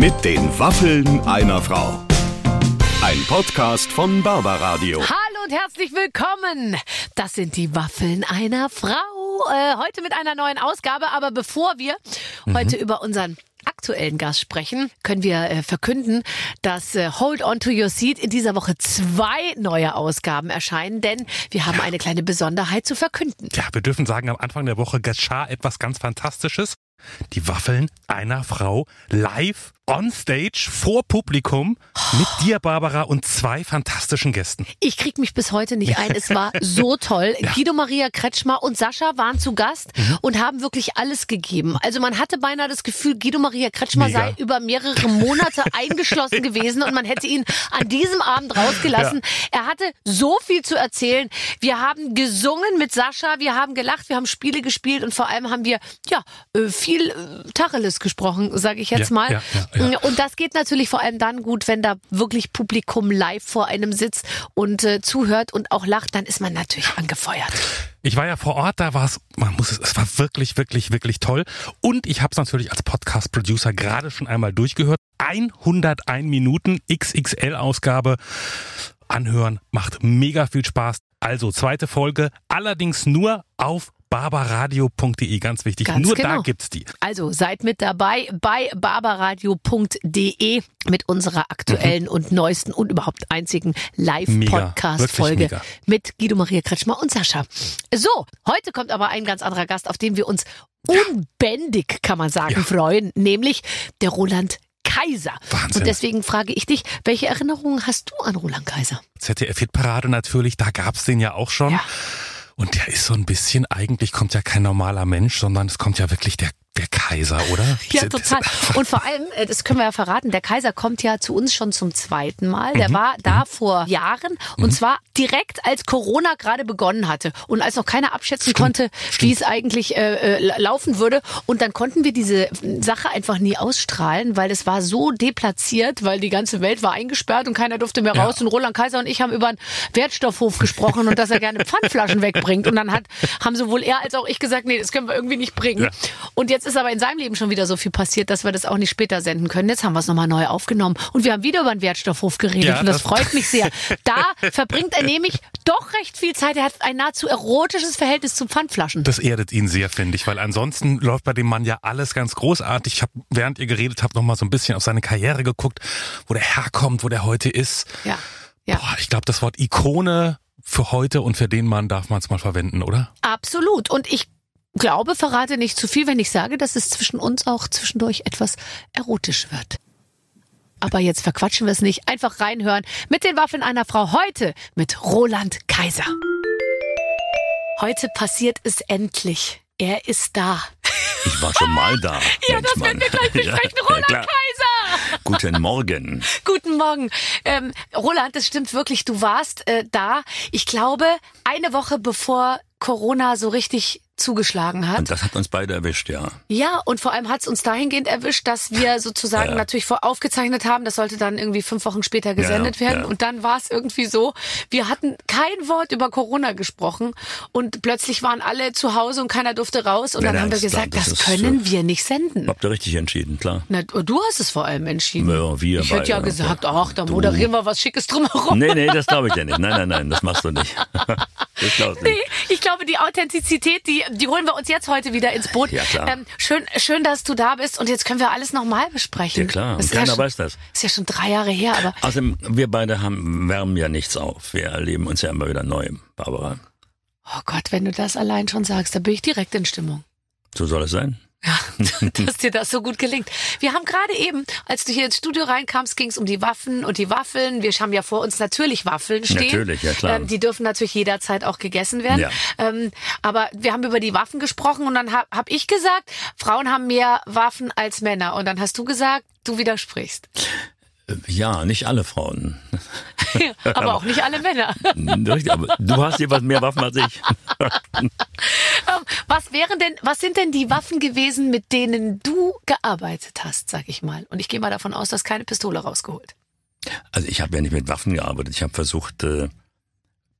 Mit den Waffeln einer Frau. Ein Podcast von Barbaradio. Hallo und herzlich willkommen. Das sind die Waffeln einer Frau. Äh, heute mit einer neuen Ausgabe. Aber bevor wir Mhm. heute über unseren aktuellen Gast sprechen, können wir äh, verkünden, dass äh, Hold On to Your Seat in dieser Woche zwei neue Ausgaben erscheinen, denn wir haben eine kleine Besonderheit zu verkünden. Ja, wir dürfen sagen, am Anfang der Woche geschah etwas ganz Fantastisches. Die Waffeln einer Frau live on stage vor Publikum mit dir, Barbara, und zwei fantastischen Gästen. Ich krieg mich bis heute nicht ein. Es war so toll. Guido Maria Kretschmer und Sascha waren zu Gast Mhm. und haben wirklich alles gegeben. Also man hatte beinahe das Gefühl, Guido Maria Kretschmer Mega. sei über mehrere Monate eingeschlossen gewesen und man hätte ihn an diesem Abend rausgelassen. Er hatte so viel zu erzählen. Wir haben gesungen mit Sascha, wir haben gelacht, wir haben Spiele gespielt und vor allem haben wir ja äh, viel äh, Tacheles gesprochen, sage ich jetzt Ja, mal. Ja. Und das geht natürlich vor allem dann gut, wenn da wirklich Publikum live vor einem sitzt und äh, zuhört und auch lacht, dann ist man natürlich angefeuert. Ich war ja vor Ort, da war es, man muss es, es war wirklich, wirklich, wirklich toll. Und ich habe es natürlich als Podcast-Producer gerade schon einmal durchgehört. 101 Minuten XXL-Ausgabe anhören, macht mega viel Spaß. Also zweite Folge, allerdings nur auf barbaradio.de, ganz wichtig. Ganz nur da genau. gibt's die. Also seid mit dabei bei barbaradio.de mit unserer aktuellen und neuesten und überhaupt einzigen Live-Podcast-Folge mit Guido Maria Kretschmer und Sascha. So, heute kommt aber ein ganz anderer Gast, auf den wir uns unbändig, kann man sagen, Ja. freuen, nämlich der Roland Kaiser. Wahnsinn. Und deswegen frage ich dich, welche Erinnerungen hast du an Roland Kaiser? ZDF-Hitparade natürlich, da gab's den ja auch schon. Ja. Und der ist so ein bisschen, eigentlich kommt ja kein normaler Mensch, sondern es kommt ja wirklich der, der Kaiser, oder? Ja, total. Und vor allem, äh, das können wir ja verraten, der Kaiser kommt ja zu uns schon zum zweiten Mal. Der war da vor Jahren und zwar direkt als Corona gerade begonnen hatte und als noch keiner abschätzen konnte, wie es eigentlich äh, äh, laufen würde. Und dann konnten wir diese Sache einfach nie ausstrahlen, weil es war so deplatziert, weil die ganze Welt war eingesperrt und keiner durfte mehr Ja. raus. Und Roland Kaiser und ich haben über einen Wertstoffhof gesprochen und dass er gerne Pfandflaschen wegbringt. Und dann hat, haben sowohl er als auch ich gesagt, nee, das können wir irgendwie nicht bringen. Ja. Und jetzt ist aber in seinem Leben schon wieder so viel passiert, dass wir das auch nicht später senden können. Jetzt haben wir es nochmal neu aufgenommen. Und wir haben wieder über den Wertstoffhof geredet. Ja, und das, das- freut mich sehr. Da verbringt er nämlich doch recht viel Zeit. Er hat ein nahezu erotisches Verhältnis zu Pfandflaschen. Das erdet ihn sehr, finde ich, weil ansonsten läuft bei dem Mann ja alles ganz großartig. Ich habe, während ihr geredet habt, noch mal so ein bisschen auf seine Karriere geguckt, wo der herkommt, wo der heute ist. Ja. Ja. Boah, ich glaube, das Wort Ikone für heute und für den Mann darf man es mal verwenden, oder? Absolut. Und ich glaube, verrate nicht zu viel, wenn ich sage, dass es zwischen uns auch zwischendurch etwas erotisch wird. Aber jetzt verquatschen wir es nicht. Einfach reinhören mit den Waffeln einer Frau heute mit Roland Kaiser. Heute passiert es endlich. Er ist da. Ich war schon mal da. Ja, das werden wir gleich besprechen. Roland klar. Kaiser! Guten Morgen. Guten Morgen. Ähm, Roland, das stimmt wirklich. Du warst äh, da, ich glaube, eine Woche bevor Corona so richtig zugeschlagen hat. Und das hat uns beide erwischt, ja. Ja, und vor allem hat es uns dahingehend erwischt, dass wir sozusagen Ja. natürlich vor aufgezeichnet haben. Das sollte dann irgendwie fünf Wochen später gesendet Ja, werden. ja. Und dann war es irgendwie so, wir hatten kein Wort über Corona gesprochen und plötzlich waren alle zu Hause und keiner durfte raus. Und Nein, dann haben wir ist klar, gesagt, das das, können äh, wir nicht senden. Habt ihr richtig entschieden, klar. Na, du hast es vor allem entschieden. Ja, wir ich hätte ja gesagt, Ja, ach, da moderieren wir was Schickes drumherum. Nee, nee, das glaube ich dir nicht. Nein, nein, nein, das machst du nicht. Glaubst du Nee, nicht. ich glaube, die Authentizität, die, die holen wir uns jetzt heute wieder ins Boot. Ja, klar. Ähm, schön, schön, dass du da bist und jetzt können wir alles nochmal besprechen. Ja, klar. Das Und ja keiner schon, weiß das. Ist ja schon drei Jahre her, aber Außerdem, wir beide haben, wärmen ja nichts auf. Wir erleben uns ja immer wieder neu, Barbara. oh Gott, wenn du das allein schon sagst, dann bin ich direkt in Stimmung. So soll es sein. Ja, dass dir das so gut gelingt. Wir haben gerade eben, als du hier ins Studio reinkamst, ging es um die Waffen und die Waffeln. Wir haben ja vor uns natürlich Waffeln stehen. Natürlich, ja, klar. Ähm, die dürfen natürlich jederzeit auch gegessen werden. Ja. Ähm, aber wir haben über die Waffen gesprochen und dann habe hab ich gesagt, Frauen haben mehr Waffen als Männer. Und dann hast du gesagt, du widersprichst. Ja, nicht alle Frauen. aber auch nicht alle Männer. Richtig, aber du hast jeweils mehr Waffen als ich. Ähm, Was wären denn, was sind denn die Waffen gewesen, mit denen du gearbeitet hast, sag ich mal? Und ich gehe mal davon aus, dass keine Pistole rausgeholt. Also ich habe ja nicht mit Waffen gearbeitet. Ich habe versucht, äh,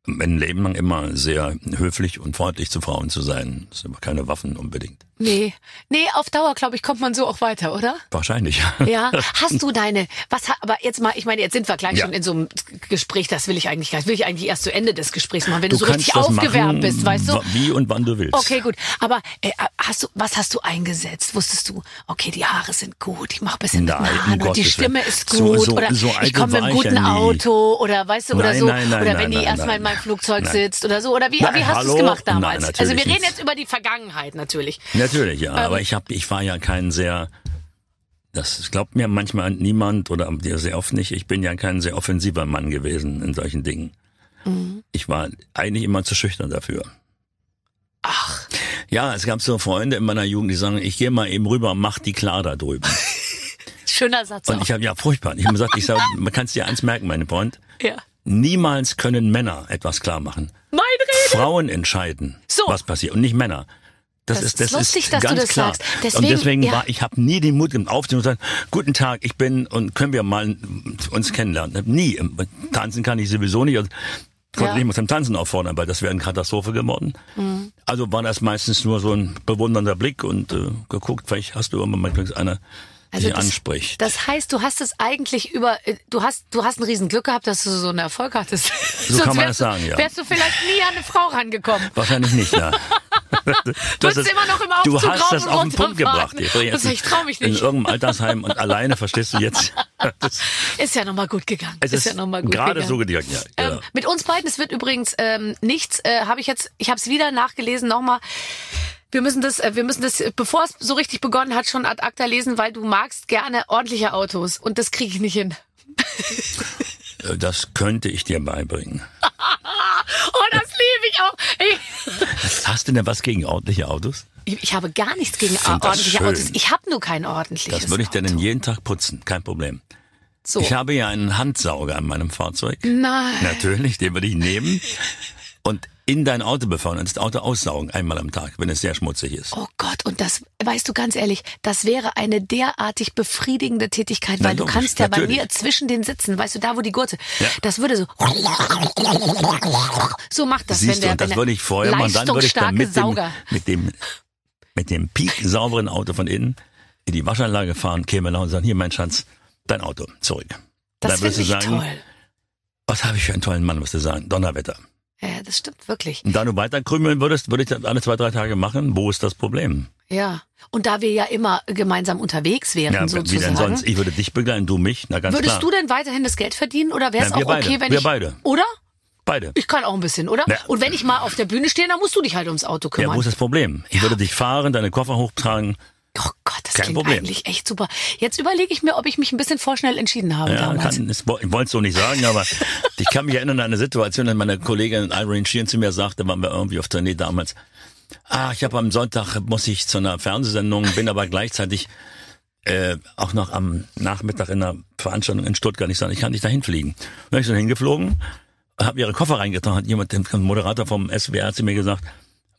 mein Leben lang immer sehr höflich und freundlich zu Frauen zu sein. Das sind aber keine Waffen unbedingt. Nee, nee, auf Dauer, glaube ich, kommt man so auch weiter, oder? Wahrscheinlich. Ja. Hast du deine, was, aber jetzt mal, ich meine, jetzt sind wir gleich Ja. schon in so einem Gespräch, das will ich eigentlich gar nicht, will ich eigentlich erst zu Ende des Gesprächs machen, wenn du, Du so richtig aufgewärmt machen, bist, weißt du? Wie und wann du willst. Okay, gut. Aber äh, hast du, was hast du eingesetzt? Wusstest du, okay, die Haare sind gut, ich mache ein bisschen mit Nein, um Haaren die Stimme ist So- gut so- oder so ich komme mit einem ja guten nie. Auto oder weißt du oder Nein, so nein, nein, oder wenn die erstmal in meinem Flugzeug sitzt oder so oder wie, wie hast du es gemacht damals? Also wir reden jetzt über die Vergangenheit natürlich. Natürlich, ja. Ähm. aber ich hab, ich war ja kein sehr, das glaubt mir manchmal niemand oder sehr oft nicht. Ich bin ja kein sehr offensiver Mann gewesen in solchen Dingen. Mhm. Ich war eigentlich immer zu schüchtern dafür. Ach, Ja, es gab so Freunde in meiner Jugend, die sagen, ich gehe mal eben rüber, mach die klar da drüben. schöner Satz Und auch. ich habe ja furchtbar. Ich habe gesagt, ich sag, man kann es dir eins merken, mein Freund. ja. Niemals können Männer etwas klar machen. Mein Rede. Frauen entscheiden, So. was passiert und nicht Männer. Das, Das ist, das lustig, ist dass du ganz das klar. sagst. Deswegen- und deswegen ja. war ich habe nie den Mut, aufzustehen und zu sagen, guten Tag, ich bin und können wir mal uns kennenlernen. Nie. Tanzen kann ich sowieso nicht. Also, konnte Ja. nicht mal zum Tanzen auffordern, weil das wäre eine Katastrophe geworden. Also war das meistens nur so ein bewundernder Blick und äh, geguckt, vielleicht hast du irgendwann mal einer Also das- anspricht. Das heißt, du hast es eigentlich über, äh, du hast, du hast ein riesen Glück gehabt, dass du so einen Erfolg hattest. So Sonst kann man das sagen, du, ja. Wärst du vielleicht nie an eine Frau rangekommen. Wahrscheinlich nicht, ja. Würdest immer noch im Du Aufzug hast rauf das auf den Punkt gebracht. Ich, ich trau mich In nicht. irgendeinem Altersheim und alleine, verstehst du jetzt? Das, Ist ja nochmal gut gegangen. es ist, ja noch mal gut gerade gegangen. so gegangen, ja. Ähm, ja. mit uns beiden, es wird übrigens ähm, nichts, äh, habe ich jetzt, ich habe es wieder nachgelesen, nochmal. Wir müssen das, äh, wir müssen das, bevor es so richtig begonnen hat, schon ad acta lesen, weil du magst gerne ordentliche Autos und das kriege ich nicht hin. Äh, Das könnte ich dir beibringen. Ich auch. Ich, Hast du denn was gegen ordentliche Autos? ich, ich habe gar nichts gegen ordentliche schön. Autos. Ich habe nur kein ordentliches. Das würde ich Auto. dann jeden Tag putzen, kein Problem. So. Ich habe ja einen Handsauger an meinem Fahrzeug. Nein. Natürlich, den würde ich nehmen und in dein Auto befahren und das Auto aussaugen, einmal am Tag, wenn es sehr schmutzig ist. Oh Gott, und das, weißt du ganz ehrlich, das wäre eine derartig befriedigende Tätigkeit, weil Na, du logisch, kannst ja bei natürlich. mir zwischen den Sitzen, weißt du, da wo die Gurte, Ja. das würde so, so macht das, wenn Siehst der, du, und das wenn würde ich vorher machen, dann würde ich dann mit dem, mit dem, mit dem peak sauberen Auto von innen in die Waschanlage fahren, käme nach und sagen, hier mein Schatz, dein Auto, zurück. Das dann würdest du sagen, toll. was habe ich für einen tollen Mann, musst du sagen, Donnerwetter. Ja, das stimmt wirklich. Und da du weiter krümeln würdest, würde ich das alle zwei, drei Tage machen. Wo ist das Problem? Ja. Und da wir ja immer gemeinsam unterwegs wären, Ja, wie sozusagen. denn sonst? Ich würde dich begleiten, du mich, na ganz Würdest klar. du denn weiterhin das Geld verdienen oder wäre es Ja, auch beide. okay, wenn Wir ich beide. oder? Beide. Ich kann auch ein bisschen, oder? Ja. Und wenn ich mal auf der Bühne stehe, dann musst du dich halt ums Auto Ja, kümmern. wo ist das Problem? Ich würde dich fahren, deine Koffer hochtragen. Oh Gott, das Kein klingt Problem. eigentlich echt super. Jetzt überlege ich mir, ob ich mich ein bisschen vorschnell entschieden habe Ja, damals. kann, ich wollte es so nicht sagen, aber ich kann mich erinnern an eine Situation, als meine Kollegin Irene Sheehan zu mir sagte, waren wir irgendwie auf Tournee damals. Ah, ich habe am Sonntag muss ich zu einer Fernsehsendung, bin aber gleichzeitig äh, auch noch am Nachmittag in einer Veranstaltung in Stuttgart. Ich sage, ich kann nicht dahin fliegen. Dann bin ich so hingeflogen, habe ihre Koffer reingetan, hat jemand, der Moderator vom SWR zu mir gesagt,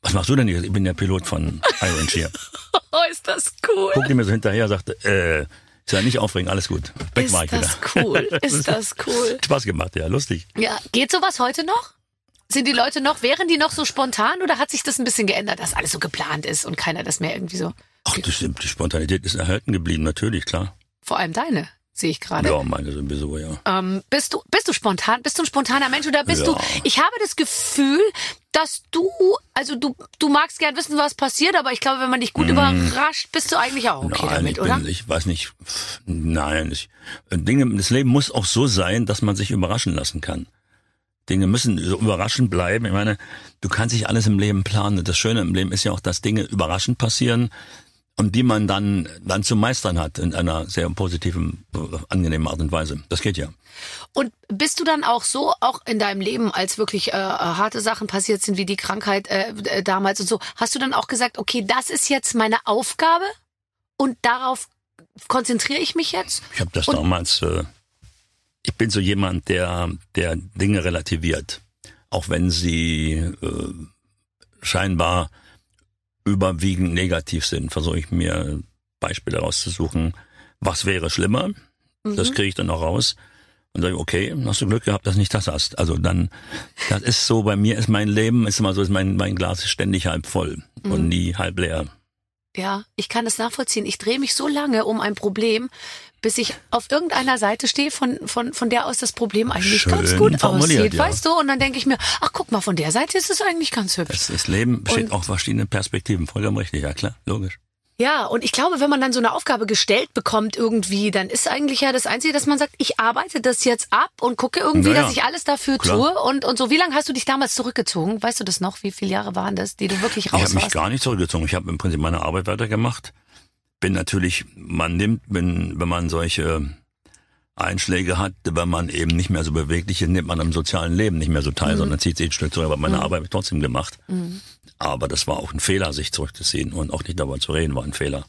was machst du denn hier? Ich bin der Pilot von Iron Shear. Oh, ist das cool. Guckte mir so hinterher, sagte, äh, ich sag nicht aufregen, alles gut. Weg Ist war ich wieder. das cool. Ist das cool. Spaß gemacht, ja, lustig. Ja, geht sowas heute noch? Sind die Leute noch, wären die noch so spontan oder hat sich das ein bisschen geändert, dass alles so geplant ist und keiner das mehr irgendwie so, Ach, das, die Spontanität ist erhalten geblieben, natürlich, klar. vor allem deine, sehe ich gerade. Ja, meine sowieso, ja. Ähm, bist du, bist du spontan? Bist du ein spontaner Mensch oder bist Ja. du, ich habe das Gefühl, dass du, also du, du magst gern wissen, was passiert, aber ich glaube, wenn man dich gut überrascht, bist du eigentlich auch okay Mm. Nein, damit, ich oder? bin, ich weiß nicht, nein, ich, Dinge, das Leben muss auch so sein, dass man sich überraschen lassen kann. Dinge müssen so überraschend bleiben. Ich meine, du kannst nicht alles im Leben planen. Das Schöne im Leben ist ja auch, dass Dinge überraschend passieren und die man dann, dann zu meistern hat in einer sehr positiven, äh, angenehmen Art und Weise. Das geht ja. Und bist du dann auch so, auch in deinem Leben, als wirklich äh, harte Sachen passiert sind, wie die Krankheit äh, äh, damals und so, hast du dann auch gesagt, okay, das ist jetzt meine Aufgabe und darauf konzentriere ich mich jetzt? Ich habe das Und- damals. Äh, ich bin so jemand, der der Dinge relativiert, auch wenn sie äh, scheinbar überwiegend negativ sind. Versuche ich mir Beispiele rauszusuchen. Was wäre schlimmer? Das kriege ich dann auch raus. Und sage, okay, hast du Glück gehabt, dass du nicht das hast. Also dann, das ist so, bei mir ist mein Leben, ist immer so, ist mein, mein Glas ist ständig halb voll und nie halb leer. Ja, ich kann es nachvollziehen. Ich drehe mich so lange um ein Problem, bis ich auf irgendeiner Seite stehe, von, von, von der aus das Problem eigentlich Schön ganz gut aussieht, ja. weißt du? Und dann denke ich mir, ach guck mal, von der Seite ist es eigentlich ganz hübsch. Das, das Leben besteht Und- auch verschiedene Perspektiven. Vollkommen richtig, ja klar, logisch. Ja, und ich glaube, wenn man dann so eine Aufgabe gestellt bekommt irgendwie, dann ist eigentlich ja das Einzige, dass man sagt, ich arbeite das jetzt ab und gucke irgendwie, Naja, dass ich alles dafür klar. tue und, und so. Wie lange hast du dich damals zurückgezogen? Weißt du das noch? Wie viele Jahre waren das, die du wirklich Ich raus habe mich gar nicht zurückgezogen. Ich habe im Prinzip meine Arbeit weitergemacht. Bin natürlich, man nimmt, wenn, wenn man solche Einschläge hat, wenn man eben nicht mehr so beweglich ist, nimmt man am sozialen Leben nicht mehr so teil, sondern zieht sich ein Stück zurück. Aber meine Arbeit habe ich trotzdem gemacht. Aber das war auch ein Fehler, sich zurückzuziehen und auch nicht darüber zu reden, war ein Fehler.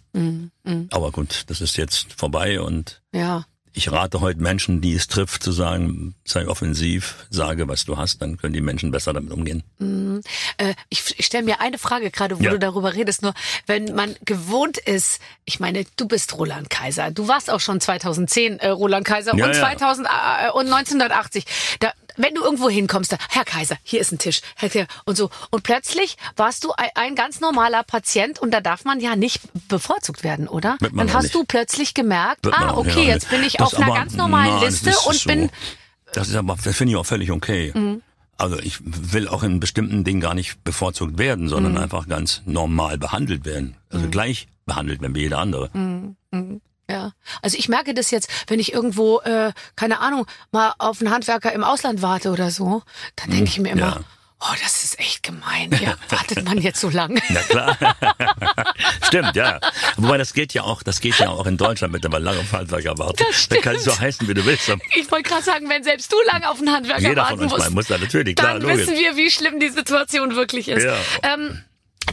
Aber gut, das ist jetzt vorbei und Ja. Ich rate heute Menschen, die es trifft, zu sagen, sei offensiv, sage, was du hast, dann können die Menschen besser damit umgehen. Äh, ich ich stelle mir eine Frage gerade, wo Ja. du darüber redest. Nur wenn man gewohnt ist, ich meine, du bist Roland Kaiser. Du warst auch schon 2010 äh, Roland Kaiser Ja, und ja. 2000 äh, und 1980. Da, wenn du irgendwo hinkommst, da, Herr Kaiser, hier ist ein Tisch, Herr Kaiser, und so. Und plötzlich warst du ein, ein ganz normaler Patient und da darf man ja nicht bevorzugt werden, oder? Dann hast nicht. du plötzlich gemerkt, Wird ah, okay, jetzt bin ich auf einer aber- ganz normalen nein, Liste und so. bin Das ist aber, das finde ich auch völlig okay. Mhm. Also ich will auch in bestimmten Dingen gar nicht bevorzugt werden, sondern Mhm. einfach ganz normal behandelt werden. Also gleich behandelt werden wie jeder andere. Mhm. Ja, also ich merke das jetzt, wenn ich irgendwo, äh, keine Ahnung, mal auf einen Handwerker im Ausland warte oder so, dann denke ich mir immer, ja. Oh, das ist echt gemein. Ja, wartet man jetzt so lang? Na klar. Stimmt, ja. Wobei das geht ja auch, das geht ja auch in Deutschland mit der lange auf Handwerker warten. Das Da kann es stimmt. so heißen, wie du willst. Ich wollte gerade sagen, wenn selbst du lange auf einen Handwerker Jeder warten von uns musst, mal muss da natürlich, klar, dann wissen wir, wie schlimm die Situation wirklich ist. Ja. Ähm,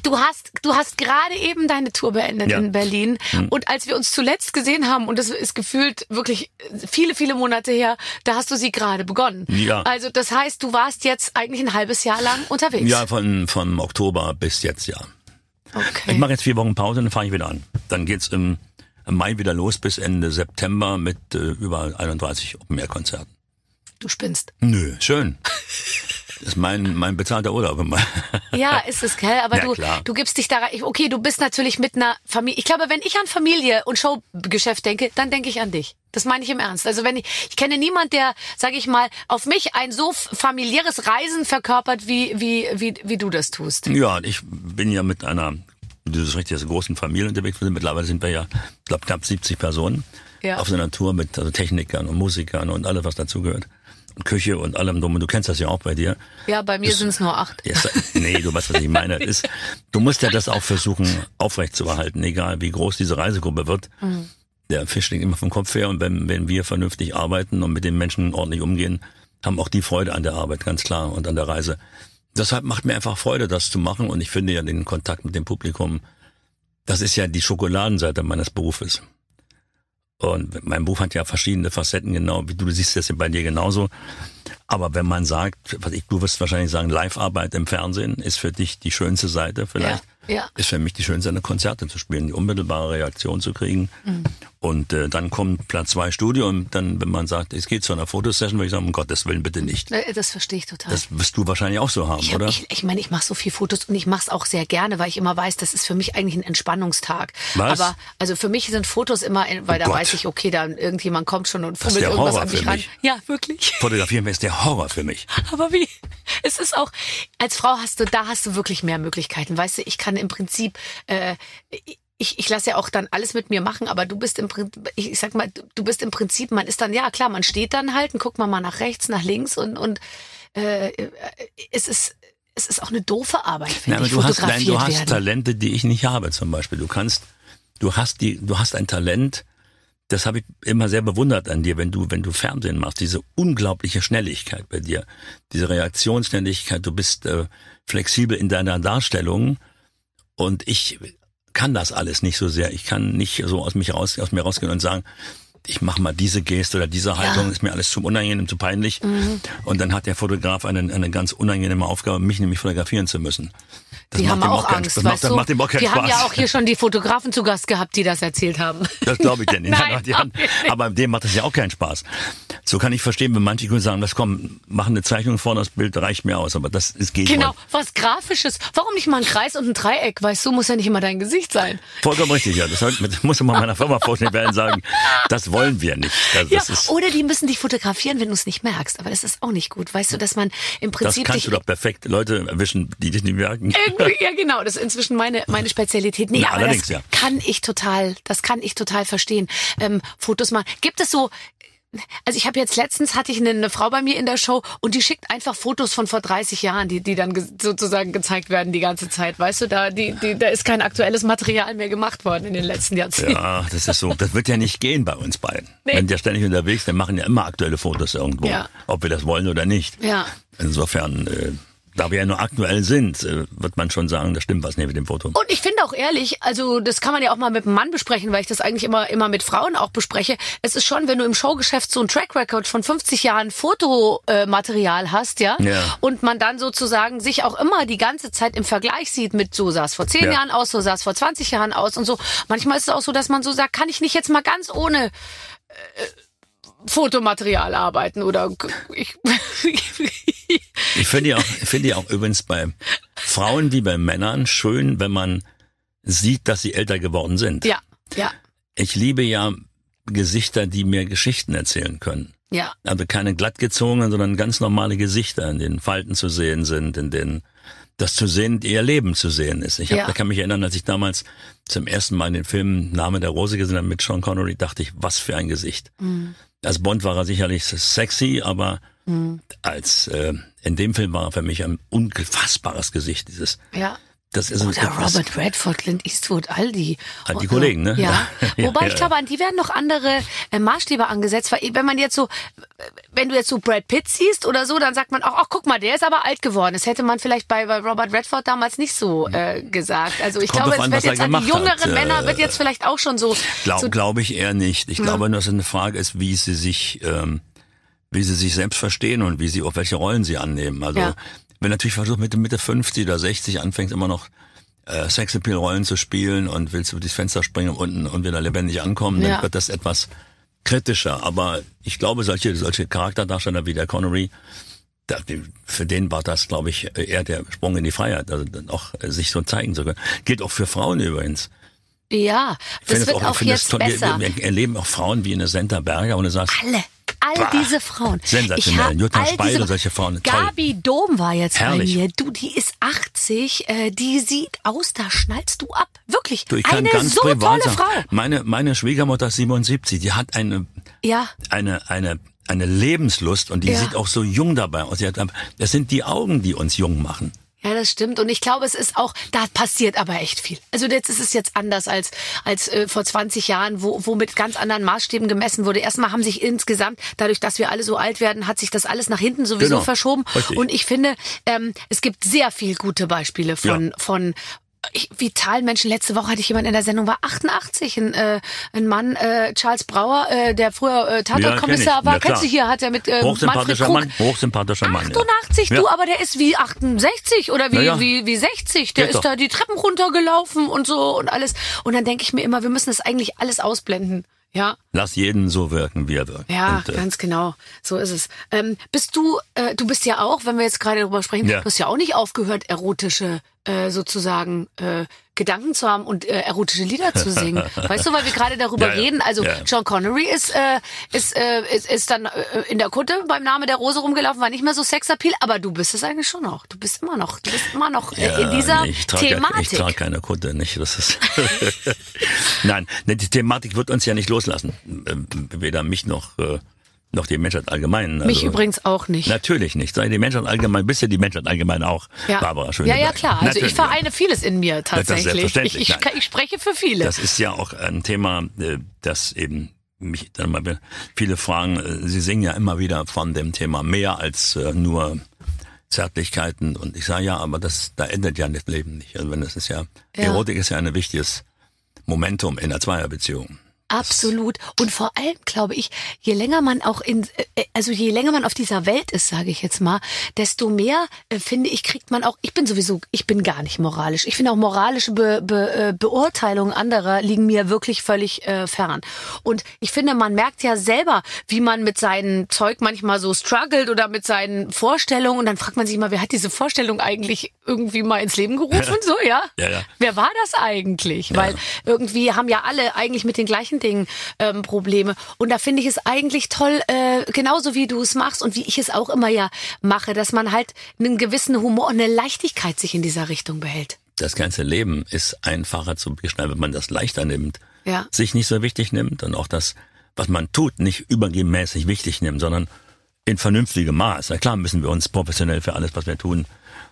Du hast, du hast gerade eben deine Tour beendet Ja. In Berlin. Und als wir uns zuletzt gesehen haben, und das ist gefühlt wirklich viele, viele Monate her, da hast du sie gerade begonnen. Ja. Also das heißt, du warst jetzt eigentlich ein halbes Jahr lang unterwegs. Ja, von, von Oktober bis jetzt, ja. Okay. Ich mache jetzt vier Wochen Pause und dann fange ich wieder an. Dann geht's im, im Mai wieder los bis Ende September mit äh, über 31 Open-Air-Konzerten. du spinnst. Nö, schön. Das ist mein, mein bezahlter Urlaub immer. Ja, ist es, gell? Aber Ja, du, klar. du gibst dich da rein. Okay, du bist natürlich mit einer Familie. Ich glaube, wenn ich an Familie und Showgeschäft denke, dann denke ich an dich. Das meine ich im Ernst. Also wenn ich, ich kenne niemand, der, sage ich mal, auf mich ein so familiäres Reisen verkörpert, wie, wie, wie, wie du das tust. Ja, ich bin ja mit einer, du bist richtig, also großen Familie unterwegs. Mittlerweile sind wir ja, ich glaube, knapp 70 Personen Ja. auf so einer Tour mit also Technikern und Musikern und alles, was dazugehört. Küche und allem drum. Du kennst das ja auch bei dir. Ja, bei mir sind es nur acht. Ja, nee, du weißt, was ich meine. Ist, du musst ja das auch versuchen, aufrechtzuerhalten, egal wie groß diese Reisegruppe wird. Der Fisch liegt immer vom Kopf her und wenn, wenn wir vernünftig arbeiten und mit den Menschen ordentlich umgehen, haben auch die Freude an der Arbeit, ganz klar, und an der Reise. Deshalb macht mir einfach Freude, das zu machen und ich finde ja den Kontakt mit dem Publikum, das ist ja die Schokoladenseite meines Berufes. Und mein Beruf hat ja verschiedene Facetten, genau wie du, siehst das ja bei dir genauso. Aber wenn man sagt, was ich, du wirst wahrscheinlich sagen, Live-Arbeit im Fernsehen ist für dich die schönste Seite vielleicht. Ja, ja. Ist für mich die schönste, eine Konzerte zu spielen, die unmittelbare Reaktion zu kriegen. Mhm. Und äh, dann kommt Platz zwei Studio und dann, wenn man sagt, es geht zu einer Fotosession, würde ich sagen, um Gottes Willen bitte nicht. Äh, Das verstehe ich total. Das wirst du wahrscheinlich auch so haben, Ich, hab, oder? ich, ich meine, ich mache so viel Fotos und ich mache es auch sehr gerne, weil ich immer weiß, das ist für mich eigentlich ein Entspannungstag. Was? Aber also für mich sind Fotos immer, weil da Gott. weiß ich, okay, dann irgendjemand kommt schon und fummelt irgendwas Horror an mich für ran. mich. Ja, wirklich. Fotografieren ist der Horror für mich. Aber wie? Es ist auch, als Frau hast du, da hast du wirklich mehr Möglichkeiten. Weißt du, ich kann im Prinzip, äh, ich, ich lasse ja auch dann alles mit mir machen, aber du bist im Prinzip, ich sag mal, du- bist im Prinzip, man ist dann, ja klar, man steht dann halt und guckt man mal nach rechts, nach links und, und äh, es ist, es ist auch eine doofe Arbeit, finde ich, du hast, nein, du hast werden. Talente, die ich nicht habe, zum Beispiel. Du kannst, du hast die, du hast ein Talent, das habe ich immer sehr bewundert an dir, wenn du, wenn du Fernsehen machst, diese unglaubliche Schnelligkeit bei dir, diese Reaktionsschnelligkeit, du bist äh, flexibel in deiner Darstellung und ich kann das alles nicht so sehr. Ich kann nicht so aus mich raus, aus mir rausgehen und sagen, ich mache mal diese Geste oder diese Haltung, ist mir alles zu unangenehm, zu peinlich. Mhm. Und dann hat der Fotograf eine, eine ganz unangenehme Aufgabe, mich nämlich fotografieren zu müssen. Das Die macht haben auch keinen- Angst, das weißt macht, das du? macht ihm auch keinen Wir haben ja auch hier schon die Fotografen zu Gast gehabt, die das erzählt haben. Das glaube ich denn nicht. Nein, nicht. aber dem macht das ja auch keinen Spaß. So kann ich verstehen, wenn manche Kunden sagen, das komm, machen eine Zeichnung vor, das Bild reicht mir aus, aber das ist geht Genau, wohl. was Grafisches. Warum nicht mal ein Kreis und ein Dreieck? Weißt du, muss ja nicht immer dein Gesicht sein. Vollkommen richtig, ja. Das muss man meiner Firma vorstellen werden sagen, das wollen wir nicht. Also Ja, das, oder die müssen dich fotografieren, wenn du es nicht merkst. Aber das ist auch nicht gut. Weißt du, dass man im das Prinzip kannst dich du doch perfekt Leute erwischen, die dich nicht merken. Irgendwie, ja genau, das ist inzwischen meine meine Spezialität. Nee, Ja, aber allerdings, das ja. kann ich total, das kann ich total verstehen. Ähm, Fotos machen. Gibt es so also ich habe jetzt letztens hatte ich eine, eine Frau bei mir in der Show und die schickt einfach Fotos von vor 30 Jahren, die die dann ge sozusagen gezeigt werden die ganze Zeit, weißt du, da die, die da ist kein aktuelles Material mehr gemacht worden in den letzten Jahrzehnten. Ja, das ist so. Das wird ja nicht gehen bei uns beiden. Nee. Wenn wir ständig unterwegs sind, machen ja immer aktuelle Fotos irgendwo. Ja. Ob wir das wollen oder nicht. Ja. Insofern, äh, da wir ja nur aktuell sind, äh, wird man schon sagen, da stimmt was nicht mit dem Foto. Und ich finde auch ehrlich, also das kann man ja auch mal mit einem Mann besprechen, weil ich das eigentlich immer immer mit Frauen auch bespreche. Es ist schon, wenn du im Showgeschäft so ein Track Record von 50 Jahren Fotomaterial hast, ja, Ja. und man dann sozusagen sich auch immer die ganze Zeit im Vergleich sieht mit so sah es vor 10 Ja. Jahren aus, so sah es vor 20 Jahren aus und so. Manchmal ist es auch so, dass man so sagt, kann ich nicht jetzt mal ganz ohne äh, Fotomaterial arbeiten oder ich, Ich finde ja auch, finde ja auch übrigens bei Frauen wie bei Männern schön, wenn man sieht, dass sie älter geworden sind. ja, ja, Ich liebe ja Gesichter, die mir Geschichten erzählen können. ja. Also keine glattgezogenen, sondern ganz normale Gesichter, in denen Falten zu sehen sind, in denen das zu sehen, ihr Leben zu sehen ist. Ich hab, Ja. da kann mich erinnern, als ich damals zum ersten Mal den Film Name der Rose gesehen habe mit Sean Connery, dachte ich, was für ein Gesicht. Mhm. Als Bond war er sicherlich sexy, aber Mhm. als äh, in dem Film war er für mich ein unfassbares Gesicht. Dieses, Ja. Das ist Oder etwas, Robert Redford, Clint Eastwood, all die. Ah, die Kollegen, ne? Ja. Ja, Wobei ja, ich ja. glaube, an die werden noch andere äh, Maßstäbe angesetzt. Weil wenn man jetzt so, wenn du jetzt so Brad Pitt siehst oder so, dann sagt man auch, ach guck mal, der ist aber alt geworden. Das hätte man vielleicht bei, bei Robert Redford damals nicht so äh, gesagt. Also ich Kommt glaube, es an, wird jetzt an die jüngeren hat. Männer Äh, wird jetzt vielleicht auch schon so. Glaube so glaub ich eher nicht. Ich glaube nur, dass es eine Frage ist, wie sie sich, ähm, wie sie sich selbst verstehen und wie sie, auf welche Rollen sie annehmen. Also, Ja. Wenn natürlich versucht, Mitte, Mitte 50 oder 60 anfängst, immer noch äh, Sexappeal-Rollen zu spielen und willst über das Fenster springen unten und wieder lebendig ankommen, Ja. dann wird das etwas kritischer. Aber ich glaube, solche, solche Charakterdarsteller wie der Connery, da, für den war das, glaube ich, eher der Sprung in die Freiheit, also dann auch äh, sich so zeigen zu können. Gilt auch für Frauen übrigens. ja, das wird auch es jetzt toll. besser. Wir, wir erleben auch Frauen wie eine Senta Berger und du sagst, Alle. All Bah. diese Frauen. Sensationell. Jutta diese- solche Frauen, toll. Gabi Dom war jetzt Herrlich. bei mir. Du, die ist 80. Äh, die sieht aus, da schnallst du ab. Wirklich. du, ich kann Eine ganz so privat tolle Frau. meine, meine Schwiegermutter ist 77, die hat eine, Ja. eine, eine, eine Lebenslust und die Ja. sieht auch so jung dabei aus. Das sind die Augen, die uns jung machen. Ja, das stimmt. Und ich glaube, es ist auch, da passiert aber echt viel. Also jetzt ist es jetzt anders als, als äh, vor 20 Jahren, wo, wo mit ganz anderen Maßstäben gemessen wurde. Erstmal haben sich insgesamt, dadurch, dass wir alle so alt werden, hat sich das alles nach hinten sowieso Genau. verschoben. Richtig. Und ich finde, ähm, es gibt sehr viel gute Beispiele von, Ja. von ich, vitalen Menschen. Letzte Woche hatte ich jemanden in der Sendung, war 88, ein, äh, ein Mann, äh, Charles Brauer, äh, der früher äh, Tatortkommissar ich. war. Ja, Kennst du hier, hat er mit äh, Manfred Krug. Mann, hochsympathischer Mann. ja. 88, Ja. du, aber der ist wie 68 oder wie, ja. wie, wie 60. Der Geht ist doch. da die Treppen runtergelaufen und so und alles. Und dann denke ich mir immer, wir müssen das eigentlich alles ausblenden. Ja, Lass jeden so wirken, wie er wirkt. ja, Und, äh, ganz genau. So ist es. Ähm, bist du, äh, du bist ja auch, wenn wir jetzt gerade darüber sprechen, Ja. du hast ja auch nicht aufgehört, erotische äh, sozusagen äh, Gedanken zu haben und äh, erotische Lieder zu singen. weißt du, weil wir gerade darüber Ja, ja. reden. Also Ja. Sean Connery ist, äh, ist, äh, ist, ist dann äh, in der Kutte beim Name der Rose rumgelaufen, war nicht mehr so Sexappeal, aber du bist es eigentlich schon noch. Du bist immer noch, du bist immer noch äh, in dieser ich trage, Thematik. Ich trage keine Kutte, nicht. Das ist Nein, ne, die Thematik wird uns ja nicht loslassen. Ähm, Weder mich noch, äh, noch die Menschheit allgemein. Mich Also, übrigens auch nicht. Natürlich nicht. Sei die Menschheit allgemein, bist ja die Menschheit allgemein auch. Ja. Barbara ja, Schöneberg. ja, klar. Also Natürlich. ich vereine vieles in mir tatsächlich. Ich, ich, ich spreche für viele. Das ist ja auch ein Thema, äh, das eben mich dann mal viele fragen, äh, Sie singen ja immer wieder von dem Thema mehr als äh, nur Zärtlichkeiten und ich sage ja, aber das da endet ja das Leben nicht. Also wenn das ist ja, Ja. Erotik ist ja ein wichtiges Momentum in der Zweierbeziehung. Absolut. Und vor allem glaube ich, je länger man auch in, äh, also je länger man auf dieser Welt ist, sage ich jetzt mal, desto mehr äh, finde ich kriegt man auch. Ich bin sowieso, ich bin gar nicht moralisch. Ich finde auch moralische Be, Be, äh, Beurteilungen anderer liegen mir wirklich völlig äh, fern. Und ich finde, man merkt ja selber, wie man mit seinem Zeug manchmal so struggelt oder mit seinen Vorstellungen. Und dann fragt man sich mal, wer hat diese Vorstellung eigentlich irgendwie mal ins Leben gerufen? so, ja? Ja, ja. Wer war das eigentlich? Weil irgendwie haben ja alle eigentlich mit den gleichen Dingen ähm, Probleme. Und da finde ich es eigentlich toll, äh, genauso wie du es machst und wie ich es auch immer ja mache, dass man halt einen gewissen Humor und eine Leichtigkeit sich in dieser Richtung behält. Das ganze Leben ist einfacher zu beschreiben, wenn man das leichter nimmt. Ja. Sich nicht so wichtig nimmt und auch das, was man tut, nicht übermäßig wichtig nimmt, sondern in vernünftigem Maß. Na klar müssen wir uns professionell für alles, was wir tun,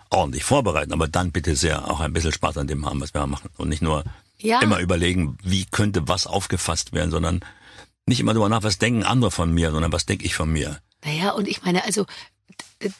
ordentlich vorbereiten, aber dann bitte sehr auch ein bisschen Spaß an dem haben, was wir machen und nicht nur Ja. immer überlegen, wie könnte was aufgefasst werden, sondern nicht immer darüber nach, was denken andere von mir, sondern was denke ich von mir. Naja, und ich meine, also